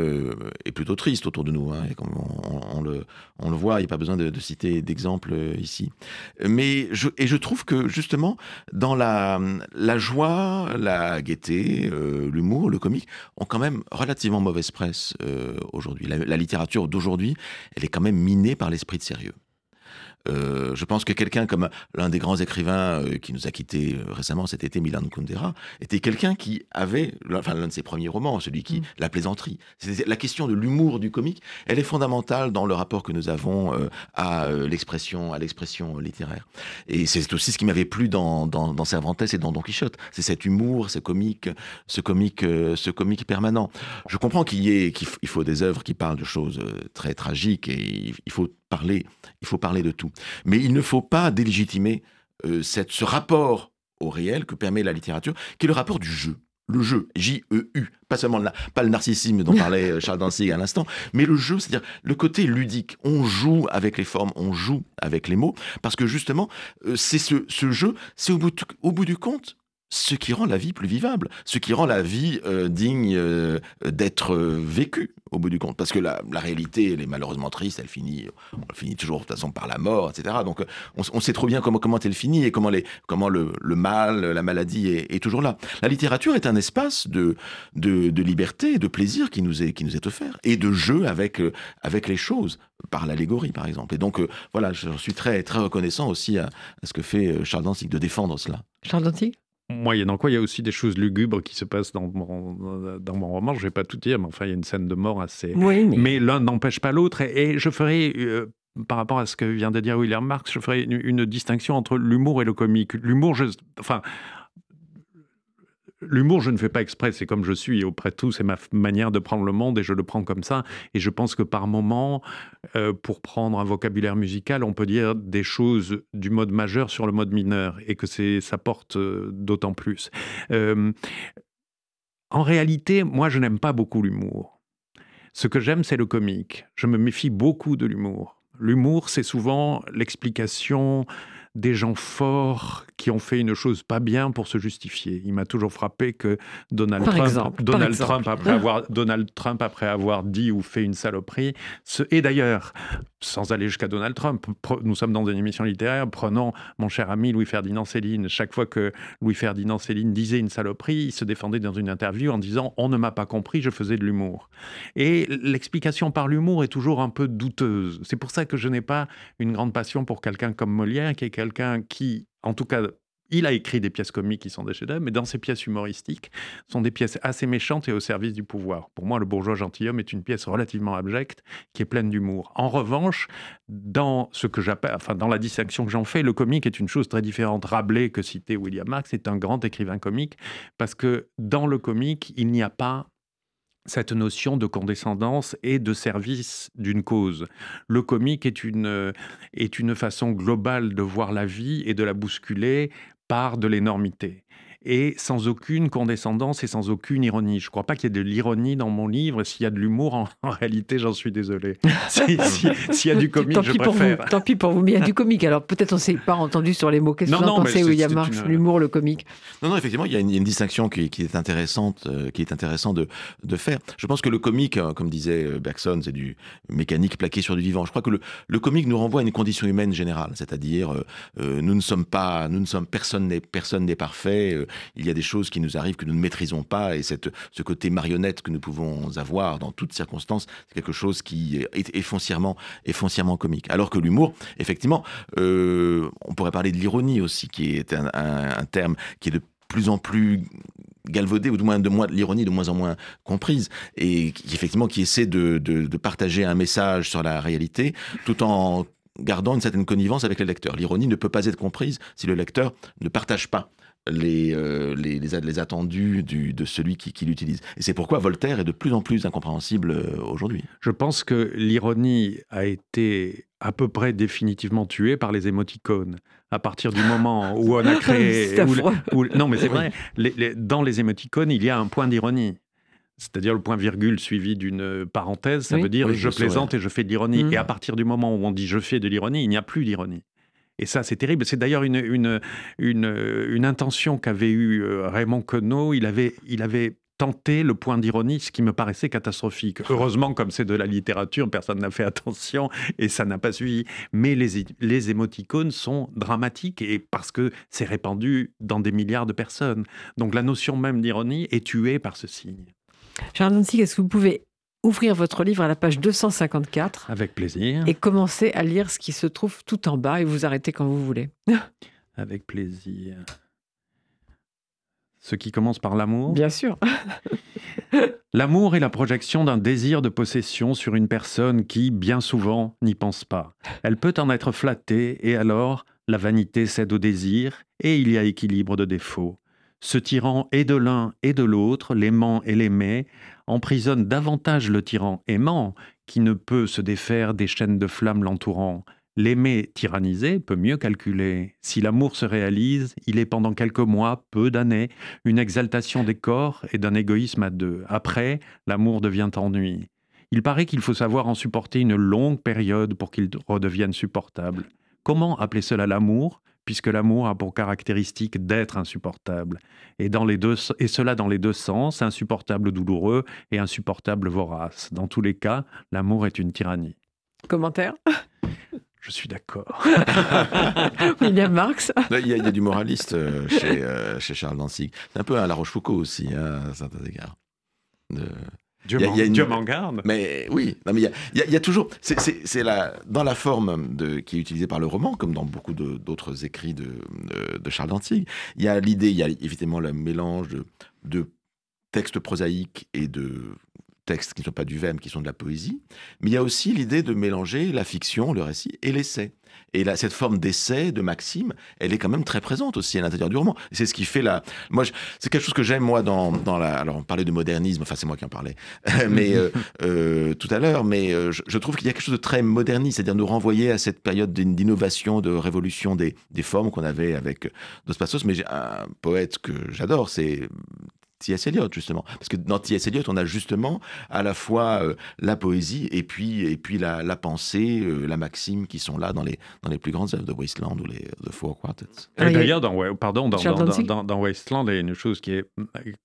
est plutôt triste autour de nous. Hein, on, le, voit, il n'y a pas besoin de, citer d'exemples ici. Mais je, et je trouve que, justement, dans la, la joie, la gaieté, l'humour, le comique, ont quand même relativement mauvaise presse aujourd'hui. La, littérature d'aujourd'hui, elle est quand même minée par l'esprit de sérieux. Euh, je pense que quelqu'un comme l'un des grands écrivains euh, qui nous a quittés euh, récemment cet été, Milan Kundera, était quelqu'un qui avait, enfin l'un de ses premiers romans, celui qui, mm. La plaisanterie. La question de l'humour du comique, elle est fondamentale dans le rapport que nous avons à l'expression, à l'expression littéraire. Et c'est aussi ce qui m'avait plu dans, dans, Cervantes et dans Don Quichotte. C'est cet humour, ce comique, ce comique, ce comique permanent. Je comprends qu'il y ait, qu'il faut des œuvres qui parlent de choses très tragiques et il faut parler, il faut parler de tout. Mais il ne faut pas délégitimer euh, ce rapport au réel que permet la littérature, qui est le rapport du jeu. Le jeu, J-E-U, pas seulement pas le narcissisme dont parlait euh, Charles Danzig à l'instant, mais le jeu, c'est-à-dire le côté ludique. On joue avec les formes, on joue avec les mots, parce que justement, euh, c'est ce, jeu, c'est au bout du compte ce qui rend la vie plus vivable, ce qui rend la vie euh, digne euh, d'être euh, vécue au bout du compte. Parce que la, réalité, elle est malheureusement triste, elle finit, elle finit toujours de toute façon par la mort, etc. Donc on, sait trop bien comment, elle finit et comment, le, mal, la maladie est, toujours là. La littérature est un espace de, liberté, de plaisir qui nous est, offert et de jeu avec, les choses, par l'allégorie par exemple. Et donc voilà, je suis très, très reconnaissant aussi à, ce que fait Charles Danzig de défendre cela. Charles Danzig Moyennant quoi, il y a aussi des choses lugubres qui se passent dans mon, dans mon roman. Je ne vais pas tout dire, mais enfin, il y a une scène de mort assez. mais, l'un n'empêche pas l'autre. Et, je ferai, euh, par rapport à ce que vient de dire William Marx, je ferai une, distinction entre l'humour et le comique. L'humour, enfin, L'humour, je ne fais pas exprès, c'est comme je suis. Auprès de tout, c'est ma manière de prendre le monde et je le prends comme ça. Et je pense que par moment, euh, pour prendre un vocabulaire musical, on peut dire des choses du mode majeur sur le mode mineur et que ça porte euh, d'autant plus. Euh, en réalité, moi, je n'aime pas beaucoup l'humour. Ce que j'aime, c'est le comique. Je me méfie beaucoup de l'humour. L'humour, c'est souvent l'explication des gens forts qui ont fait une chose pas bien pour se justifier. Il m'a toujours frappé que Donald Trump, Donald Trump après avoir Donald Trump après avoir dit ou fait une saloperie, et d'ailleurs sans aller jusqu'à Donald Trump, nous sommes dans une émission littéraire, prenons mon cher ami Louis-Ferdinand Céline. Chaque fois que Louis-Ferdinand Céline disait une saloperie, il se défendait dans une interview en disant On ne m'a pas compris, je faisais de l'humour. Et l'explication par l'humour est toujours un peu douteuse. C'est pour ça que je n'ai pas une grande passion pour quelqu'un comme Molière, qui est quelqu'un qui, en tout cas il a écrit des pièces comiques qui sont des chefs-d'œuvre, mais dans ces pièces humoristiques, sont des pièces assez méchantes et au service du pouvoir. Pour moi, Le bourgeois gentilhomme est une pièce relativement abjecte qui est pleine d'humour. En revanche, dans ce que j'appelle, enfin dans la distinction que j'en fais, le comique est une chose très différente. Rabelais que citait William Marx est un grand écrivain comique parce que dans le comique, il n'y a pas cette notion de condescendance et de service d'une cause. Le comique est une, est une façon globale de voir la vie et de la bousculer par de l'énormité et sans aucune condescendance et sans aucune ironie. Je ne crois pas qu'il y ait de l'ironie dans mon livre. S'il y a de l'humour, en, réalité, j'en suis désolé. S'il y a du comique, tant je préfère. Pour vous, tant pis pour vous, mais il y a du comique. Alors peut-être on ne s'est pas entendu sur les mots. Qu'est-ce que vous en pensez, William Marx L'humour, le comique? Non, non, effectivement, il y a une, distinction qui, est intéressante, euh, qui est intéressant de, de, faire. Je pense que le comique, euh, comme disait euh, Bergson, c'est du mécanique plaqué sur du vivant. Je crois que le, le comique nous renvoie à une condition humaine générale, c'est-à-dire nous ne sommes pas, nous ne sommes personne n'est personne n'est parfait il y a des choses qui nous arrivent que nous ne maîtrisons pas, et cette, ce côté marionnette que nous pouvons avoir dans toutes circonstances, c'est quelque chose qui est, foncièrement, foncièrement comique. Alors que l'humour, effectivement, euh, on pourrait parler de l'ironie aussi, qui est un, terme qui est de plus en plus galvaudé, ou du moins de moins l'ironie de moins en moins comprise, et qui effectivement qui essaie de, de, partager un message sur la réalité, tout en gardant une certaine connivence avec le lecteur. L'ironie ne peut pas être comprise si le lecteur ne partage pas les, euh, les, les, attendus du, de celui qui, qui l'utilise. Et c'est pourquoi Voltaire est de plus en plus incompréhensible euh, aujourd'hui. Je pense que l'ironie a été à peu près définitivement tuée par les émoticônes. À partir du moment où on a créé... non, mais c'est vrai. dans les émoticônes, il y a un point d'ironie. c'est-à-dire le point virgule suivi d'une parenthèse, ça veut dire je plaisante et je fais de l'ironie. Mmh. Et à partir du moment où on dit je fais de l'ironie, il n'y a plus d'ironie. Et ça, c'est terrible. C'est d'ailleurs une, une, une, intention qu'avait eue euh, Raymond Queneau. Il avait, il avait tenté le point d'ironie, ce qui me paraissait catastrophique. Heureusement, comme c'est de la littérature, personne n'a fait attention et ça n'a pas suivi. Mais les, les émoticônes sont dramatiques et parce que c'est répandu dans des milliards de personnes. Donc la notion même d'ironie est tuée par ce signe. Charles Danzig, est-ce que vous pouvez ouvrir votre livre à la page 254 Avec plaisir. Et commencer à lire ce qui se trouve tout en bas et vous arrêter quand vous voulez. Avec plaisir. Ce qui commence par l'amour Bien sûr. L'amour est la projection d'un désir de possession sur une personne qui, bien souvent, n'y pense pas. Elle peut en être flattée et alors la vanité cède au désir et il y a équilibre de défauts. Ce tyran et de l'un et de l'autre, l'aimant et l'aimé, emprisonne davantage le tyran aimant, qui ne peut se défaire des chaînes de flammes l'entourant. L'aimé tyrannisé peut mieux calculer. Si l'amour se réalise, il est pendant quelques mois, peu d'années, une exaltation des corps et d'un égoïsme à deux. Après, l'amour devient ennui. Il paraît qu'il faut savoir en supporter une longue période pour qu'il redevienne supportable. Comment appeler cela l'amour? Puisque l'amour a pour caractéristique d'être insupportable, et, dans les deux, et cela dans les deux sens, insupportable douloureux et insupportable vorace. Dans tous les cas, l'amour est une tyrannie. Commentaire? Je suis d'accord. William Marx. Il y, a, du moraliste euh, chez, euh, chez, Charles Danzig. C'est un peu un La Rochefoucauld aussi, hein, à certains égards. De... Dieu m'en garde. Mais oui, non, mais il y, a, toujours. C'est dans la forme de, qui est utilisée par le roman, comme dans beaucoup d'autres écrits de, de, Charles Dantzig, il y a l'idée, il y a évidemment le mélange de, de textes prosaïques et de textes qui ne sont pas du verbe, qui sont de la poésie, mais il y a aussi l'idée de mélanger la fiction, le récit et l'essai. Et là, cette forme d'essai, de maxime, elle est quand même très présente aussi à l'intérieur du roman. C'est ce qui fait la. Moi, c'est quelque chose que j'aime moi dans, dans la. Alors, on parlait de modernisme. Enfin, c'est moi qui en parlais, mais euh, euh, tout à l'heure. Mais euh, je, trouve qu'il y a quelque chose de très moderniste, c'est-à-dire nous renvoyer à cette période d'innovation, de révolution des, des formes qu'on avait avec Dos Passos. Mais un poète que j'adore, c'est T.S. Eliot, justement. Parce que dans T.S. Eliot, on a justement à la fois euh, la poésie et puis, et puis la, la pensée, euh, la maxime qui sont là dans les, dans les plus grandes œuvres de Wasteland ou les The Four Quartets. D'ailleurs, dans, pardon, dans, dans, dans, Wasteland, il y a une chose qui est,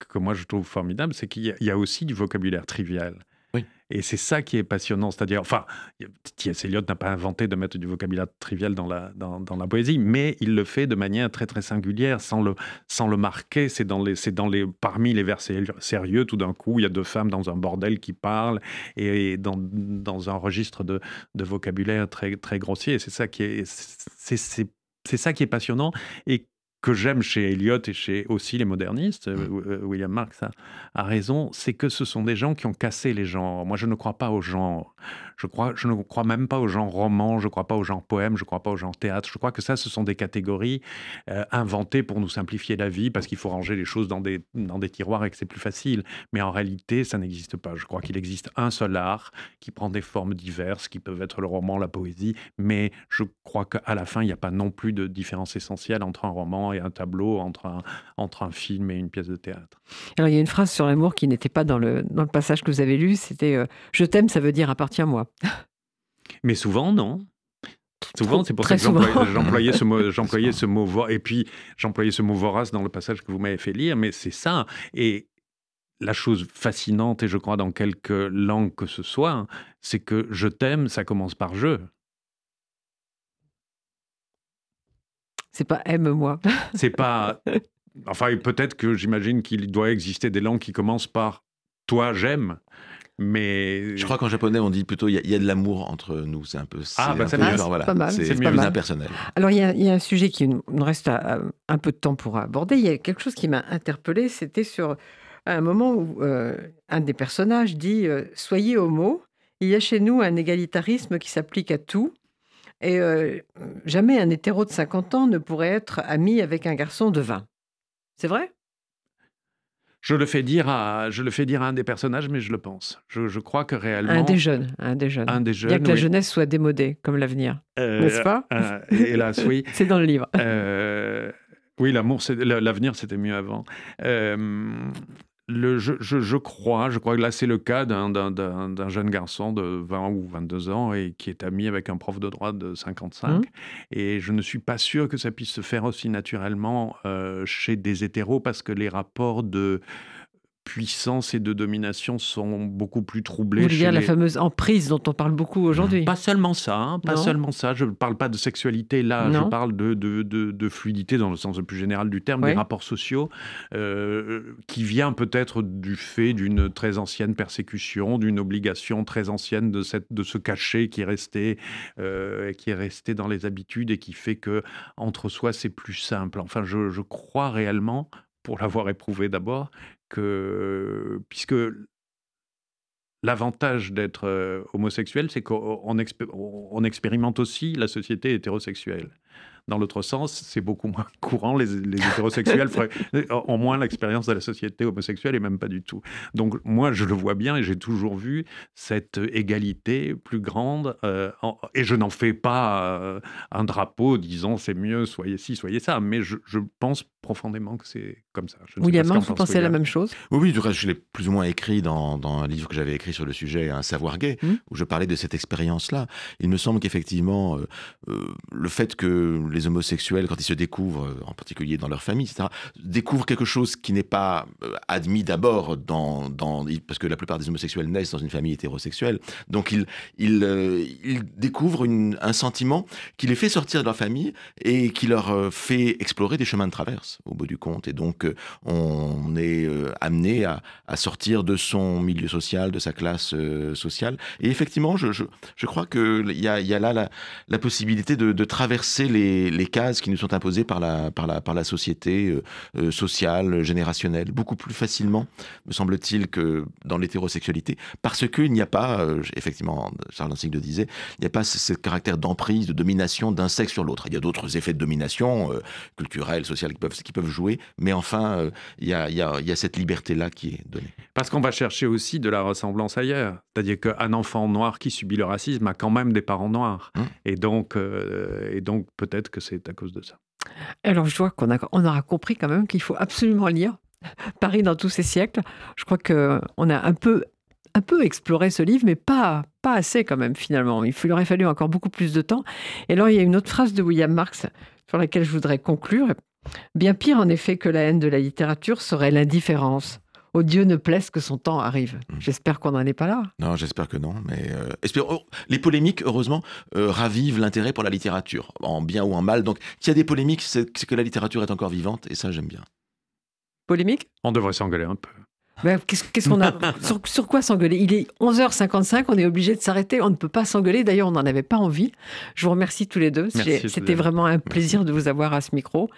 que moi je trouve formidable, c'est qu'il y, a aussi du vocabulaire trivial. Et c'est ça qui est passionnant. C'est-à-dire, enfin, T.S. Eliot n'a pas inventé de mettre du vocabulaire trivial dans la, dans, dans, la poésie, mais il le fait de manière très très singulière, sans le, sans le marquer. C'est dans dans les, parmi les vers sérieux, tout d'un coup, il y a deux femmes dans un bordel qui parlent et, dans, dans un registre de, de vocabulaire très, très grossier. C'est ça qui est, c'est, c'est, ça qui est passionnant que j'aime chez Eliot et chez aussi les modernistes, euh, mmh. euh, William Marx a, a raison, c'est que ce sont des gens qui ont cassé les genres. Moi, je ne crois pas aux genres. Je, crois, je ne crois même pas aux genres romans, je ne crois pas aux genres poèmes, je ne crois pas aux genres théâtre. Je crois que ça, ce sont des catégories euh, inventées pour nous simplifier la vie, parce qu'il faut ranger les choses dans des, dans des tiroirs et que c'est plus facile. Mais en réalité, ça n'existe pas. Je crois qu'il existe un seul art qui prend des formes diverses, qui peuvent être le roman, la poésie, mais je crois qu'à la fin, il n'y a pas non plus de différence essentielle entre un roman et un tableau, entre un, entre un film et une pièce de théâtre. Alors, il y a une phrase sur l'amour qui n'était pas dans le, dans le passage que vous avez lu, c'était euh, Je t'aime, ça veut dire appartiens-moi ». Mais souvent, non. Souvent, c'est pour ça que j'employais ce mot, j'employais ce mot, et puis j'employais ce mot vorace dans le passage que vous m'avez fait lire, mais c'est ça. Et la chose fascinante, et je crois dans quelque langue que ce soit, hein, c'est que je t'aime, ça commence par je. C'est pas aime-moi. C'est pas. Enfin, peut-être que j'imagine qu'il doit exister des langues qui commencent par toi, j'aime. Mais je crois qu'en japonais on dit plutôt il y, a de l'amour entre nous. C'est un peu ah bah c'est voilà, pas mal. C'est plus impersonnel. Alors il y, a, un sujet qui nous reste un peu de temps pour aborder. Il y a quelque chose qui m'a interpellé. C'était sur un moment où euh, un des personnages dit euh, soyez homo. Il y a chez nous un égalitarisme qui s'applique à tout. Et euh, jamais un hétéro de 50 ans ne pourrait être ami avec un garçon de 20. C'est vrai? Je le fais dire à, je le fais dire à un des personnages, mais je le pense. Je, crois que réellement. Un des jeunes, un des jeunes. Un des jeunes. Bien que la jeunesse soit démodée, comme l'avenir, euh, n'est-ce pas? euh, Hélas, oui. C'est dans le livre. Oui, l'amour, l'avenir, c'était mieux avant. Le, je, je, crois, je crois que là c'est le cas d'un jeune garçon de 20 ou 22 ans et qui est ami avec un prof de droit de 55. Mmh. Et je ne suis pas sûr que ça puisse se faire aussi naturellement euh, chez des hétéros parce que les rapports de puissance et de domination sont beaucoup plus troublés. Vous voulez dire la fameuse emprise dont on parle beaucoup aujourd'hui? Pas seulement ça, hein, pas seulement ça. Je ne parle pas de sexualité là, je parle de, de, de, fluidité dans le sens le plus général du terme, des rapports sociaux, euh, qui vient peut-être du fait d'une très ancienne persécution, d'une obligation très ancienne de, cette, de se cacher qui est resté, euh, qui est resté dans les habitudes et qui fait que entre soi c'est plus simple. Enfin, je, je crois réellement pour l'avoir éprouvé d'abord, que puisque l'avantage d'être euh, homosexuel, c'est qu'on expérimente aussi la société hétérosexuelle. Dans l'autre sens, c'est beaucoup moins courant. Les, hétérosexuels ont moins l'expérience de la société homosexuelle et même pas du tout. Donc moi, je le vois bien et j'ai toujours vu cette égalité plus grande. Euh, et je n'en fais pas euh, un drapeau disant c'est mieux, soyez ci, soyez ça. Mais je, pense profondément que c'est comme ça. William, vous pensez la même chose? Oui, oui, du reste, je l'ai plus ou moins écrit dans, un livre que j'avais écrit sur le sujet, Un savoir gay, mmh. où je parlais de cette expérience-là. Il me semble qu'effectivement, euh, le fait que les homosexuels, quand ils se découvrent, euh, en particulier dans leur famille, etc., découvrent quelque chose qui n'est pas euh, admis d'abord dans, parce que la plupart des homosexuels naissent dans une famille hétérosexuelle. Donc ils, euh, découvrent un sentiment qui les fait sortir de leur famille et qui leur fait explorer des chemins de traverse, au bout du compte. Et donc on est amené à, sortir de son milieu social, de sa classe sociale. Et effectivement, je, crois qu'il y a, y a là la, possibilité de traverser les les, cases qui nous sont imposées par la, par la, par la société euh, euh, sociale, générationnelle, beaucoup plus facilement, me semble-t-il, que dans l'hétérosexualité, parce qu'il n'y a pas, euh, effectivement, Charles le disait, il n'y a pas ce, caractère d'emprise, de domination d'un sexe sur l'autre. Il y a d'autres effets de domination, culturelle, sociale, qui peuvent, qui peuvent jouer, mais enfin, il, y a, il, y a, il y a cette liberté-là qui est donnée. Parce qu'on va chercher aussi de la ressemblance ailleurs. C'est-à-dire qu'un enfant noir qui subit le racisme a quand même des parents noirs. Hum. Et donc, et donc peut-être que c'est à cause de ça. Alors, je vois qu'on on aura compris quand même qu'il faut absolument lire Paris dans tous ces siècles. Je crois qu'on a un peu, un peu exploré ce livre, mais pas, pas assez quand même finalement. Il aurait fallu encore beaucoup plus de temps. Et alors, il y a une autre phrase de William Marx sur laquelle je voudrais conclure. Bien pire en effet que la haine de la littérature serait l'indifférence au Dieu ne plaise que son temps arrive. Mm. J'espère qu'on n'en est pas là. Non, j'espère que non. Mais euh, oh, les polémiques, heureusement, euh, ravivent l'intérêt pour la littérature, en bien ou en mal. Donc, s'il y a des polémiques, c'est que la littérature est encore vivante, et ça, j'aime bien. Polémique? On devrait s'engueuler un peu. Ben, qu'est-ce qu'on a? Sur, quoi s'engueuler? Il est 11h55, on est obligé de s'arrêter, on ne peut pas s'engueuler. D'ailleurs, on n'en avait pas envie. Je vous remercie tous les deux. C'était vraiment un plaisir de vous avoir à ce micro.